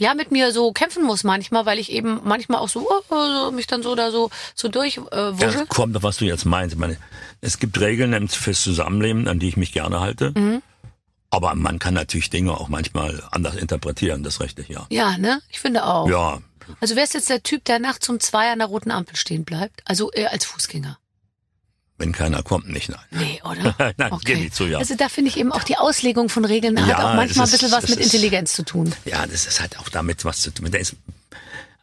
ja mit mir so kämpfen muss manchmal, weil ich eben manchmal auch so äh, mich dann so da so so durch äh, Ja, kommt auf was du jetzt meinst. Ich meine, es gibt Regeln fürs Zusammenleben, an die ich mich gerne halte. Mhm. Aber man kann natürlich Dinge auch manchmal anders interpretieren, das ist richtig, ja. Ja, ne? Ich finde auch. Ja, Also wärst jetzt der Typ, der nachts um zwei an der roten Ampel stehen bleibt, also äh, als Fußgänger. wenn keiner kommt, nicht, nein. Nee, oder? Nein, geht nicht so, ja. Also da finde ich eben auch die Auslegung von Regeln hat Ja, auch manchmal es ein bisschen ist- was mit ist- Intelligenz zu tun. Ja, das ist halt auch damit was zu tun. Ist,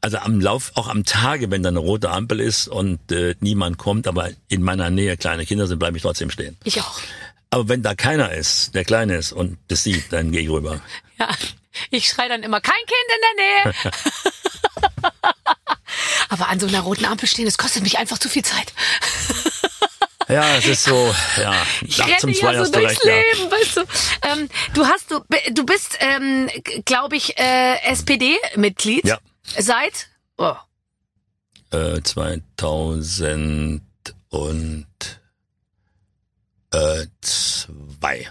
also am Lauf, auch am Tage, wenn da eine rote Ampel ist und äh, niemand kommt, aber in meiner Nähe kleine Kinder sind, bleibe ich trotzdem stehen. Ich auch. Aber wenn da keiner ist, der kleine ist und das sieht, dann gehe ich rüber. Ja, ich schrei dann immer, kein Kind in der Nähe. Aber an so einer roten Ampel stehen, das kostet mich einfach zu viel Zeit. Ja, es ist so, ja, Ich renne zwei ja so durchs recht, ja. Leben, weißt du. Ähm, du hast, du, du bist, ähm, glaube ich, äh, SPD-Mitglied. Ja. Seit, oh, Äh, 2000 und äh, zwei.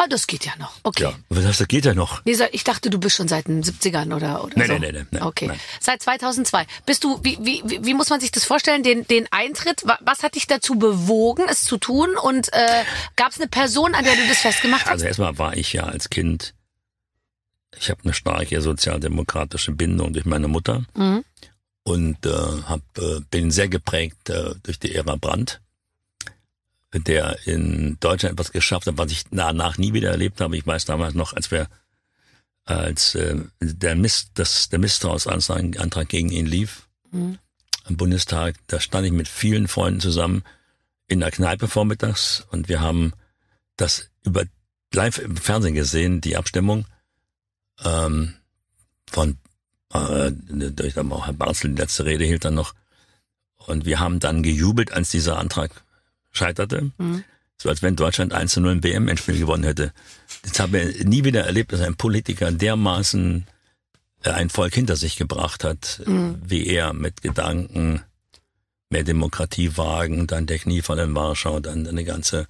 oh, das geht ja noch. Okay. Ja, aber das geht ja noch. Nee, ich dachte, du bist schon seit den 70ern oder, oder Nee, so. nee, nee, nee, nee, Okay. nein. Seit 2002. Bist du, wie, wie, wie muss man sich das vorstellen, den, den Eintritt? Wa- Was hat dich dazu bewogen, es zu tun? Und äh, gab es eine Person, an der du das festgemacht hast? Also erstmal war ich ja als Kind ich habe eine starke sozialdemokratische Bindung durch meine Mutter Mhm. und äh, hab, äh, bin sehr geprägt äh, durch die Ära Brandt, der in Deutschland etwas geschafft hat, was ich danach nie wieder erlebt habe. Ich weiß damals noch, als wir als äh, der Mist, das, der Misstrauensantrag gegen ihn lief Mhm. am Bundestag, da stand ich mit vielen Freunden zusammen in der Kneipe vormittags und wir haben das über live im Fernsehen gesehen, die Abstimmung ähm, von äh, durch auch Herr Barzel die letzte Rede hielt dann noch und wir haben dann gejubelt, als dieser Antrag scheiterte. Mhm. So als wenn Deutschland 1 zu 0 ein WM-Endspiel gewonnen hätte. Das haben wir nie wieder erlebt, dass ein Politiker dermaßen äh, ein Volk hinter sich gebracht hat, Mhm. wie er mit Gedanken, mehr Demokratie wagen, dann der Kniefall in Warschau, dann eine ganze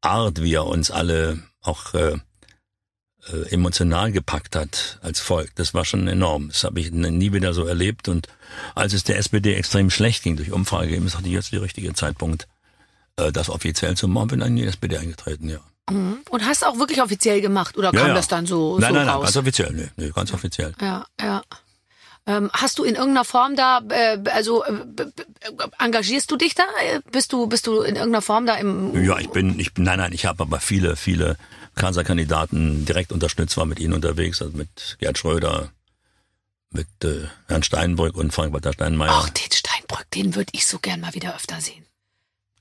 Art, wie er uns alle auch äh, äh, emotional gepackt hat als Volk. Das war schon enorm. Das habe ich nie wieder so erlebt. Und als es der SPD extrem schlecht ging durch Umfrage, ist dachte ich jetzt der richtige Zeitpunkt, äh, das offiziell zu machen. Bin dann in die SPD eingetreten, ja. Mhm. Und hast auch wirklich offiziell gemacht oder ja, kam ja. das dann so, Nein, so nein, nein, raus? ganz offiziell. Nee, nee, ganz offiziell. Ja, ja. Ähm, hast du in irgendeiner Form da, äh, also äh, engagierst du dich da? Äh, Bist du, bist du in irgendeiner Form da im? Ja, ich bin, ich bin, nein, nein, ich habe aber viele, viele Kanzlerkandidaten direkt unterstützt, war mit ihnen unterwegs, also mit Gerd Schröder, mit äh, Herrn Steinbrück und Frank-Walter Steinmeier. Ach, den Steinbrück, den würde ich so gern mal wieder öfter sehen.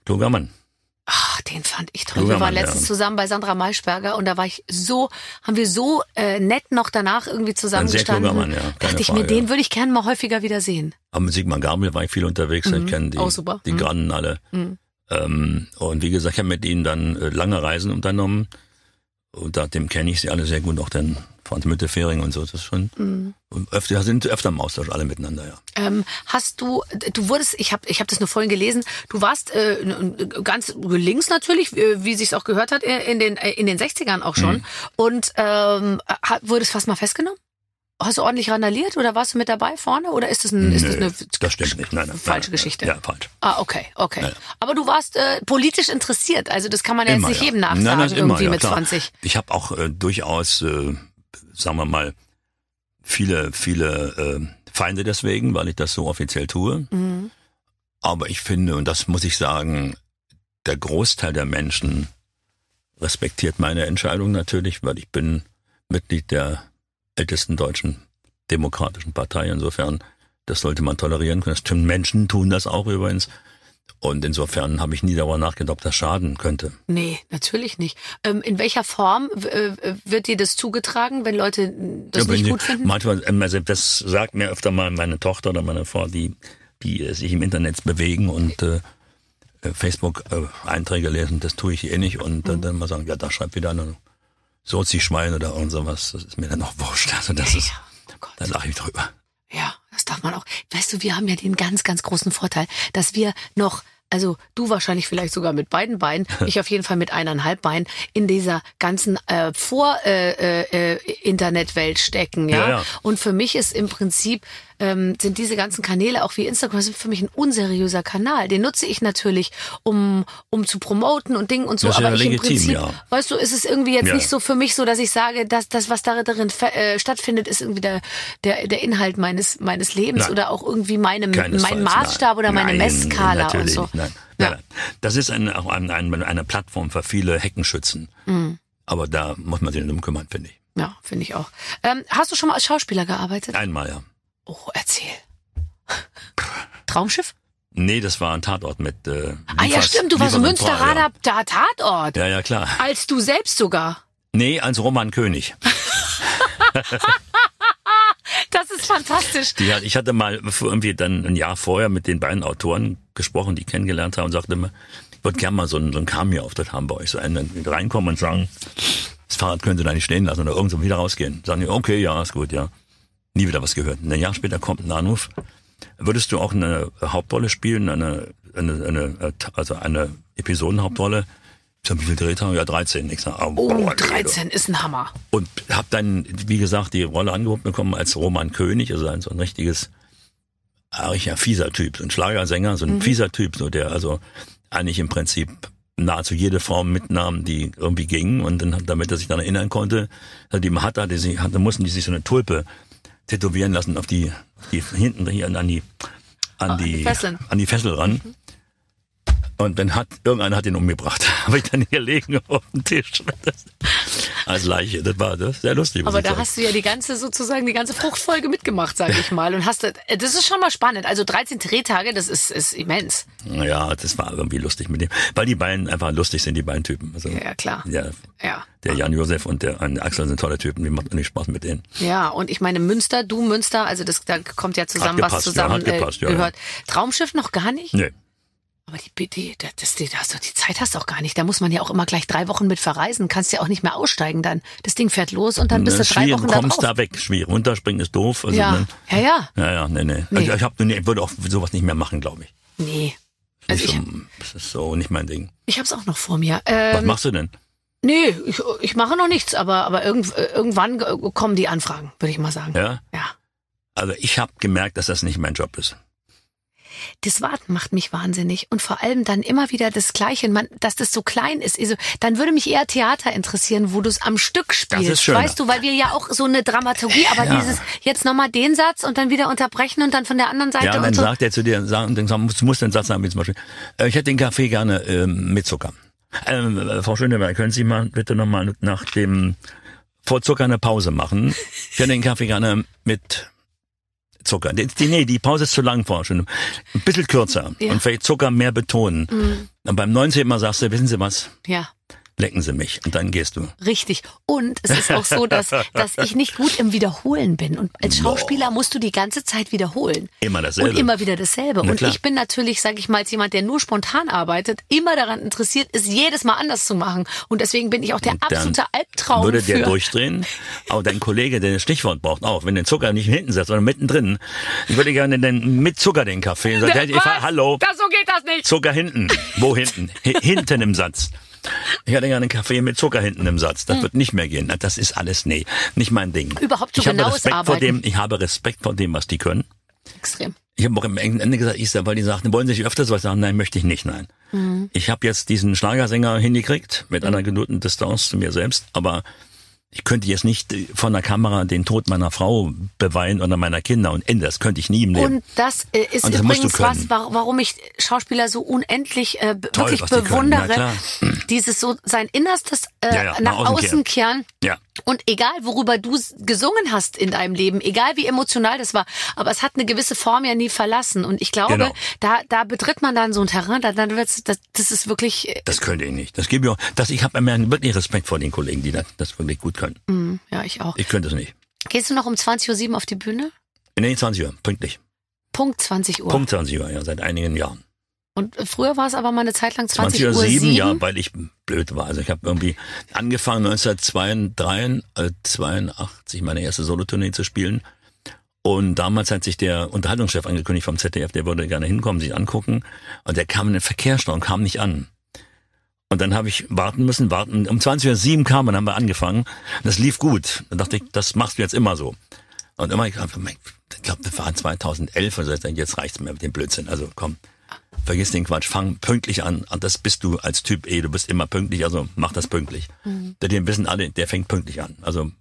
Kluger Mann. Ach, den fand ich toll. Kluger Wir waren Mann, letztens ja. zusammen bei Sandra Maischberger und da war ich so, haben wir so äh, nett noch danach irgendwie zusammengestanden. kluger Mann, ja, keine Dachte ich Frage, mir, den ja. würde ich gern mal häufiger wieder sehen. Aber mit Sigmar Gabriel war ich viel unterwegs. Ich kenne die, Auch super. die Mhm. Grannen alle. Mhm. Ähm, und wie gesagt, ich habe mit ihnen dann äh, lange Reisen unternommen. Und seitdem kenne ich sie alle sehr gut, auch den Franz Müttefering und so. Das ist schon Mhm. öfter sind öfter im Austausch alle miteinander, ja. Ähm, hast du, du wurdest, ich habe ich hab das nur vorhin gelesen, du warst äh, ganz links natürlich, äh, wie sich's auch gehört hat, äh, in den, äh, in den 60ern auch schon. Mhm. Und ähm, wurdest fast mal festgenommen? Hast du ordentlich randaliert oder warst du mit dabei vorne? Oder ist das, ein, ist das Nö, eine das stimmt nicht. Nein, nein, falsche nein, Geschichte? Ja, falsch. Ah, okay, okay. Ja. Aber du warst äh, politisch interessiert, also das kann man ja Immer, jetzt nicht ja. jedem Nein, nachsagen, nein, immer, irgendwie ja, mit klar. 20. Ich habe auch äh, durchaus, äh, sagen wir mal, viele, viele äh, Feinde deswegen, weil ich das so offiziell tue. Mhm. Aber ich finde, und das muss ich sagen, der Großteil der Menschen respektiert meine Entscheidung natürlich, weil ich bin Mitglied der ältesten deutschen demokratischen Partei. Insofern, das sollte man tolerieren können. Das stimmt, Menschen tun das auch übrigens. Und insofern habe ich nie darüber nachgedacht, ob das schaden könnte. Nee, natürlich nicht. Ähm, in welcher Form äh, wird dir das zugetragen, wenn Leute das Ja, nicht gut finden? Manchmal, ähm, also das sagt mir öfter mal meine Tochter oder meine Frau, die, die äh, sich im Internet bewegen und äh, äh, Facebook-Einträge lesen, das tue ich eh nicht. Und Mhm. dann, mal sagen, ja, da schreibt wieder eine Sozi-Schwein oder irgend sowas. Das ist mir dann auch wurscht. Also das ist, Ja, oh Gott. da lache ich drüber. Ja, das darf man auch. Weißt du, wir haben ja den ganz, ganz großen Vorteil, dass wir noch, also du wahrscheinlich vielleicht sogar mit beiden Beinen, ich auf jeden Fall mit eineinhalb Beinen, in dieser ganzen äh, Vor-Internetwelt äh, äh, Internetwelt stecken. Ja? Ja, ja. Und für mich ist im Prinzip, ähm, sind diese ganzen Kanäle, auch wie Instagram, sind für mich ein unseriöser Kanal. Den nutze ich natürlich, um, um zu promoten und Dingen und so. Das ist ja aber ich legitim, im Prinzip, ja. weißt du, ist es irgendwie jetzt Ja. nicht so für mich so, dass ich sage, dass das, was da darin äh, stattfindet, ist irgendwie der, der, der Inhalt meines, meines Lebens Nein. oder auch irgendwie meine, mein Maßstab oder meine nein, Messskala und so. Nein, Ja. nein, nein. Das ist eine, auch eine, eine, eine Plattform für viele Heckenschützen. Mhm. Aber da muss man sich drum kümmern, finde ich. Ja, finde ich auch. Ähm, hast du schon mal als Schauspieler gearbeitet? Einmal, ja. Oh, erzähl. Traumschiff? Nee, das war ein Tatort mit. Äh, Ah ja, stimmt, du warst Münsteraner Ta- Tatort. Ja. ja, ja, klar. Als du selbst sogar. Nee, als Roman König. Das ist fantastisch. Die ich hatte mal irgendwie dann ein Jahr vorher mit den beiden Autoren gesprochen, die ich kennengelernt habe und sagte immer, ich würde gerne mal so einen, so einen Cameo-Auftritt haben bei euch. So einen reinkommen und sagen, das Fahrrad können Sie da nicht stehen lassen oder irgendwo wieder rausgehen. Sagen die, okay, ja, ist gut, ja. Nie wieder was gehört. Ein Jahr später kommt ein Anruf. Würdest du auch eine Hauptrolle spielen, eine, eine, eine also eine Episodenhauptrolle? Ich sag, wie viel dreht haben? Ja, 13. Ich sag, oh, Oh, boah, nee, 13 ist ein Hammer. und habe dann, wie gesagt, die Rolle angeboten bekommen als Roman König, also ein, so ein richtiges, eigentlich ein fieser Typ, so ein Schlagersänger, so ein fieser Typ, so der also eigentlich im Prinzip nahezu jede Frau mitnahm, die irgendwie ging und dann, damit er sich dann erinnern konnte, die man hatte, hatte sie, hatte, mussten die sich so eine Tulpe tätowieren lassen auf die, die hinten hier an die, an Ah, die, die Fesseln. an die Fessel ran. Und dann hat, irgendeiner hat ihn umgebracht. Habe ich dann hier liegen auf dem Tisch. Als Leiche. Das war das sehr lustig. Aber da sagen. hast du ja die ganze, sozusagen, die ganze Fruchtfolge mitgemacht, sage ich mal. Und hast, das das ist schon mal spannend. Also 13 Drehtage, das ist, ist immens. Ja, das war irgendwie lustig mit dem. Weil die beiden einfach lustig sind, die beiden Typen. Also, Ja, klar. Ja, Ja. der Jan Josef und der Axel sind tolle Typen, die macht nicht Spaß mit denen. Ja, und ich meine Münster, du Münster, also das, da kommt ja zusammen, was gepasst, ja, zusammen hat gepasst, äh, ja, ja. gehört. Traumschiff noch gar nicht? Nee. Aber die, die, das, die, das, die Zeit hast du auch gar nicht. Da muss man ja auch immer gleich drei Wochen mit verreisen. Kannst ja auch nicht mehr aussteigen dann. Das Ding fährt los und dann bist du Ne, drei Wochen da kommst da weg. Schwierig. Runterspringen ist doof. Also ja. dann, ja, ja. ja, ja, nee, nee. Nee. Also ich, hab, nee, würde auch sowas nicht mehr machen, glaube ich. Nee. Also ich, das ist so nicht mein Ding. ich hab's auch noch vor mir. Was Ähm, machst du denn? nee, ich, ich mache noch nichts, aber, aber irgend, irgendwann äh, kommen die Anfragen, würde ich mal sagen. Ja? ja. Also ich habe gemerkt, dass das nicht mein Job ist. Das Warten macht mich wahnsinnig und vor allem dann immer wieder das Gleiche, man, dass das so klein ist. Also, dann würde mich eher Theater interessieren, wo du es am Stück spielst. ist schöner. weißt du, weil wir ja auch so eine Dramaturgie, aber Ja. dieses jetzt nochmal den Satz und dann wieder unterbrechen und dann von der anderen Seite Ja, und dann und so. sagt er zu dir, sag, und dann du musst den Satz sagen, wie zum Beispiel, äh, ich hätte den Kaffee gerne ähm, mit Zucker. Ähm, äh, Frau Schöneberg, können Sie mal bitte nochmal nach dem vor Zucker eine Pause machen? Ich hätte den Kaffee gerne mit Zucker. Die, die, nee, die Pause ist zu lang, Frau Schöneberg. Ein bisschen kürzer Ja. und vielleicht Zucker mehr betonen. Mhm. Und beim 19. Mal sagst du, wissen Sie was, Ja. Lecken Sie mich. Und dann gehst du. Richtig. Und es ist auch so, dass, dass ich nicht gut im Wiederholen bin. Und als Schauspieler musst du die ganze Zeit wiederholen. Immer dasselbe. Und immer wieder dasselbe. Na und klar. ich bin natürlich, sage ich mal, als jemand, der nur spontan arbeitet, immer daran interessiert, es jedes Mal anders zu machen. Und deswegen bin ich auch der Und absolute Albtraum würde der durchdrehen. Aber dein Kollege, der das Stichwort braucht, auch, wenn den Zucker nicht hinten setzt, sondern mittendrin. Ich würde gerne den, mit Zucker den Kaffee. Sagt, fahr- hallo, Das, so geht das nicht. Zucker hinten. Wo hinten? Hi- hinten im Satz. Ich hätte gerne einen Kaffee mit Zucker hinten im Satz. Das wird nicht mehr gehen. Das ist alles, nee, nicht mein Ding. Hm. Überhaupt so ich habe genaues Respekt vor dem, Ich habe Respekt vor dem, was die können. Extrem. Ich habe auch am Ende gesagt, ich sag, weil die sagten, wollen Sie sich öfter sowas sagen? Nein, möchte ich nicht, nein. Mhm. Ich habe jetzt diesen Schlagersänger hingekriegt, mit einer genügenden Distanz zu mir selbst, aber ich könnte jetzt nicht äh, von der Kamera den Tod meiner Frau beweinen oder meiner Kinder und Ende, das könnte ich nie im Leben. Und das äh, ist Und das übrigens was, warum ich Schauspieler so unendlich äh, Toll, wirklich die bewundere. Klar. Dieses so sein Innerstes äh, Ja, ja, nach nach außen außen kehren. ja. Und egal, worüber du gesungen hast in deinem Leben, egal wie emotional das war, aber es hat eine gewisse Form ja nie verlassen. Und ich glaube, Genau. da, da betritt man dann so ein Terrain, da, dann wird's, das, das ist wirklich, äh, Das könnte ich nicht. Das gebe ich auch. Das, ich habe immer wirklich Respekt vor den Kollegen, die das, das wirklich gut können. mm, ja, ich auch. Ich könnte es nicht. Gehst du noch um 20.07 Uhr auf die Bühne? Nee, 20 Uhr, pünktlich. Punkt 20 Uhr. Punkt 20 Uhr, ja, seit einigen Jahren. Und früher war es aber mal eine Zeit lang 20, 20 Uhr Uhr 7, 7. ja, weil ich blöd war. Also ich habe irgendwie angefangen 1982, äh, 82 meine erste Solotournee zu spielen. Und damals hat sich der Unterhaltungschef angekündigt vom ZDF, der würde gerne hinkommen, sich angucken. Und der kam in den Verkehrsstau und kam nicht an. Und dann habe ich warten müssen, warten. Um 20.07 Uhr kam und dann haben wir angefangen. Das lief gut. Dann dachte ich, das machst du jetzt immer so. Und immer, ich glaube, das war 2011 und so, jetzt reicht's mir mit dem Blödsinn. Also komm, vergiss den Quatsch, fang pünktlich an. Und das bist du als Typ eh, du bist immer pünktlich, also mach das pünktlich. Mhm. Denn den wissen alle, der fängt pünktlich an. Also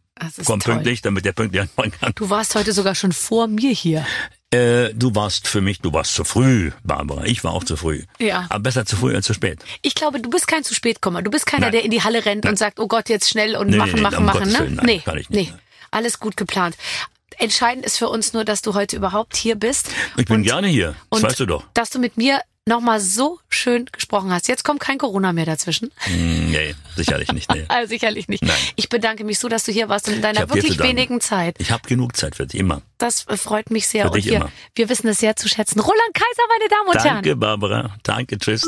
komm toll. pünktlich, damit der pünktlich anfangen kann. Du warst heute sogar schon vor mir hier. Äh, du warst für mich, du warst zu früh, Barbara. Ich war auch zu früh. Ja. Aber besser zu früh als zu spät. Ich glaube, du bist kein zu spät Kommer. Du bist keiner, Nein. der in die Halle rennt und Nein. sagt, oh Gott, jetzt schnell und Nee, machen, nee, machen, um machen. Gottes Ne? Willen, nein, nee, kann ich nicht, nee. nein. Alles gut geplant. Entscheidend ist für uns nur, dass du heute überhaupt hier bist. Ich bin und, gerne hier, das und weißt du doch. Dass du mit mir nochmal so schön gesprochen hast. Jetzt kommt kein Corona mehr dazwischen. Hm, nee, sicherlich nicht. Nee. Also sicherlich nicht. Nein. Ich bedanke mich so, dass du hier warst und in deiner wirklich wenigen Zeit. Ich habe genug Zeit für dich, immer. Das äh, freut mich sehr. Für und dich wir, immer. wir wissen es sehr zu schätzen. Roland Kaiser, meine Damen und Herren. Danke, Barbara. Danke, tschüss.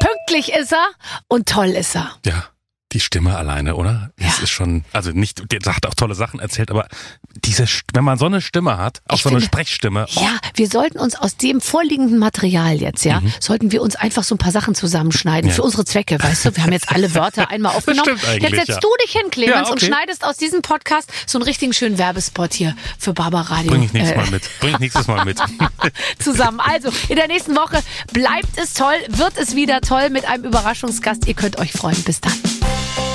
Pünktlich ist er und toll ist er. Ja. Die Stimme alleine, oder? Das Ja. ist schon, also nicht, der hat auch tolle Sachen erzählt, aber diese, wenn man so eine Stimme hat, auch Ich so eine finde- Sprechstimme, oh, Ja, wir sollten uns aus dem vorliegenden Material jetzt, ja, Mhm. sollten wir uns einfach so ein paar Sachen zusammenschneiden für unsere Zwecke, weißt du? Wir haben jetzt alle Wörter einmal aufgenommen. jetzt setzt ja. du dich hin, Clemens, Ja, und okay. schneidest aus diesem Podcast so einen richtigen schönen Werbespot hier für Barbaradio bring ich nächstes äh, Mal mit. Bring ich nächstes Mal mit. zusammen. Also, in der nächsten Woche bleibt es toll, wird es wieder toll mit einem Überraschungsgast. Ihr könnt euch freuen. Bis dann.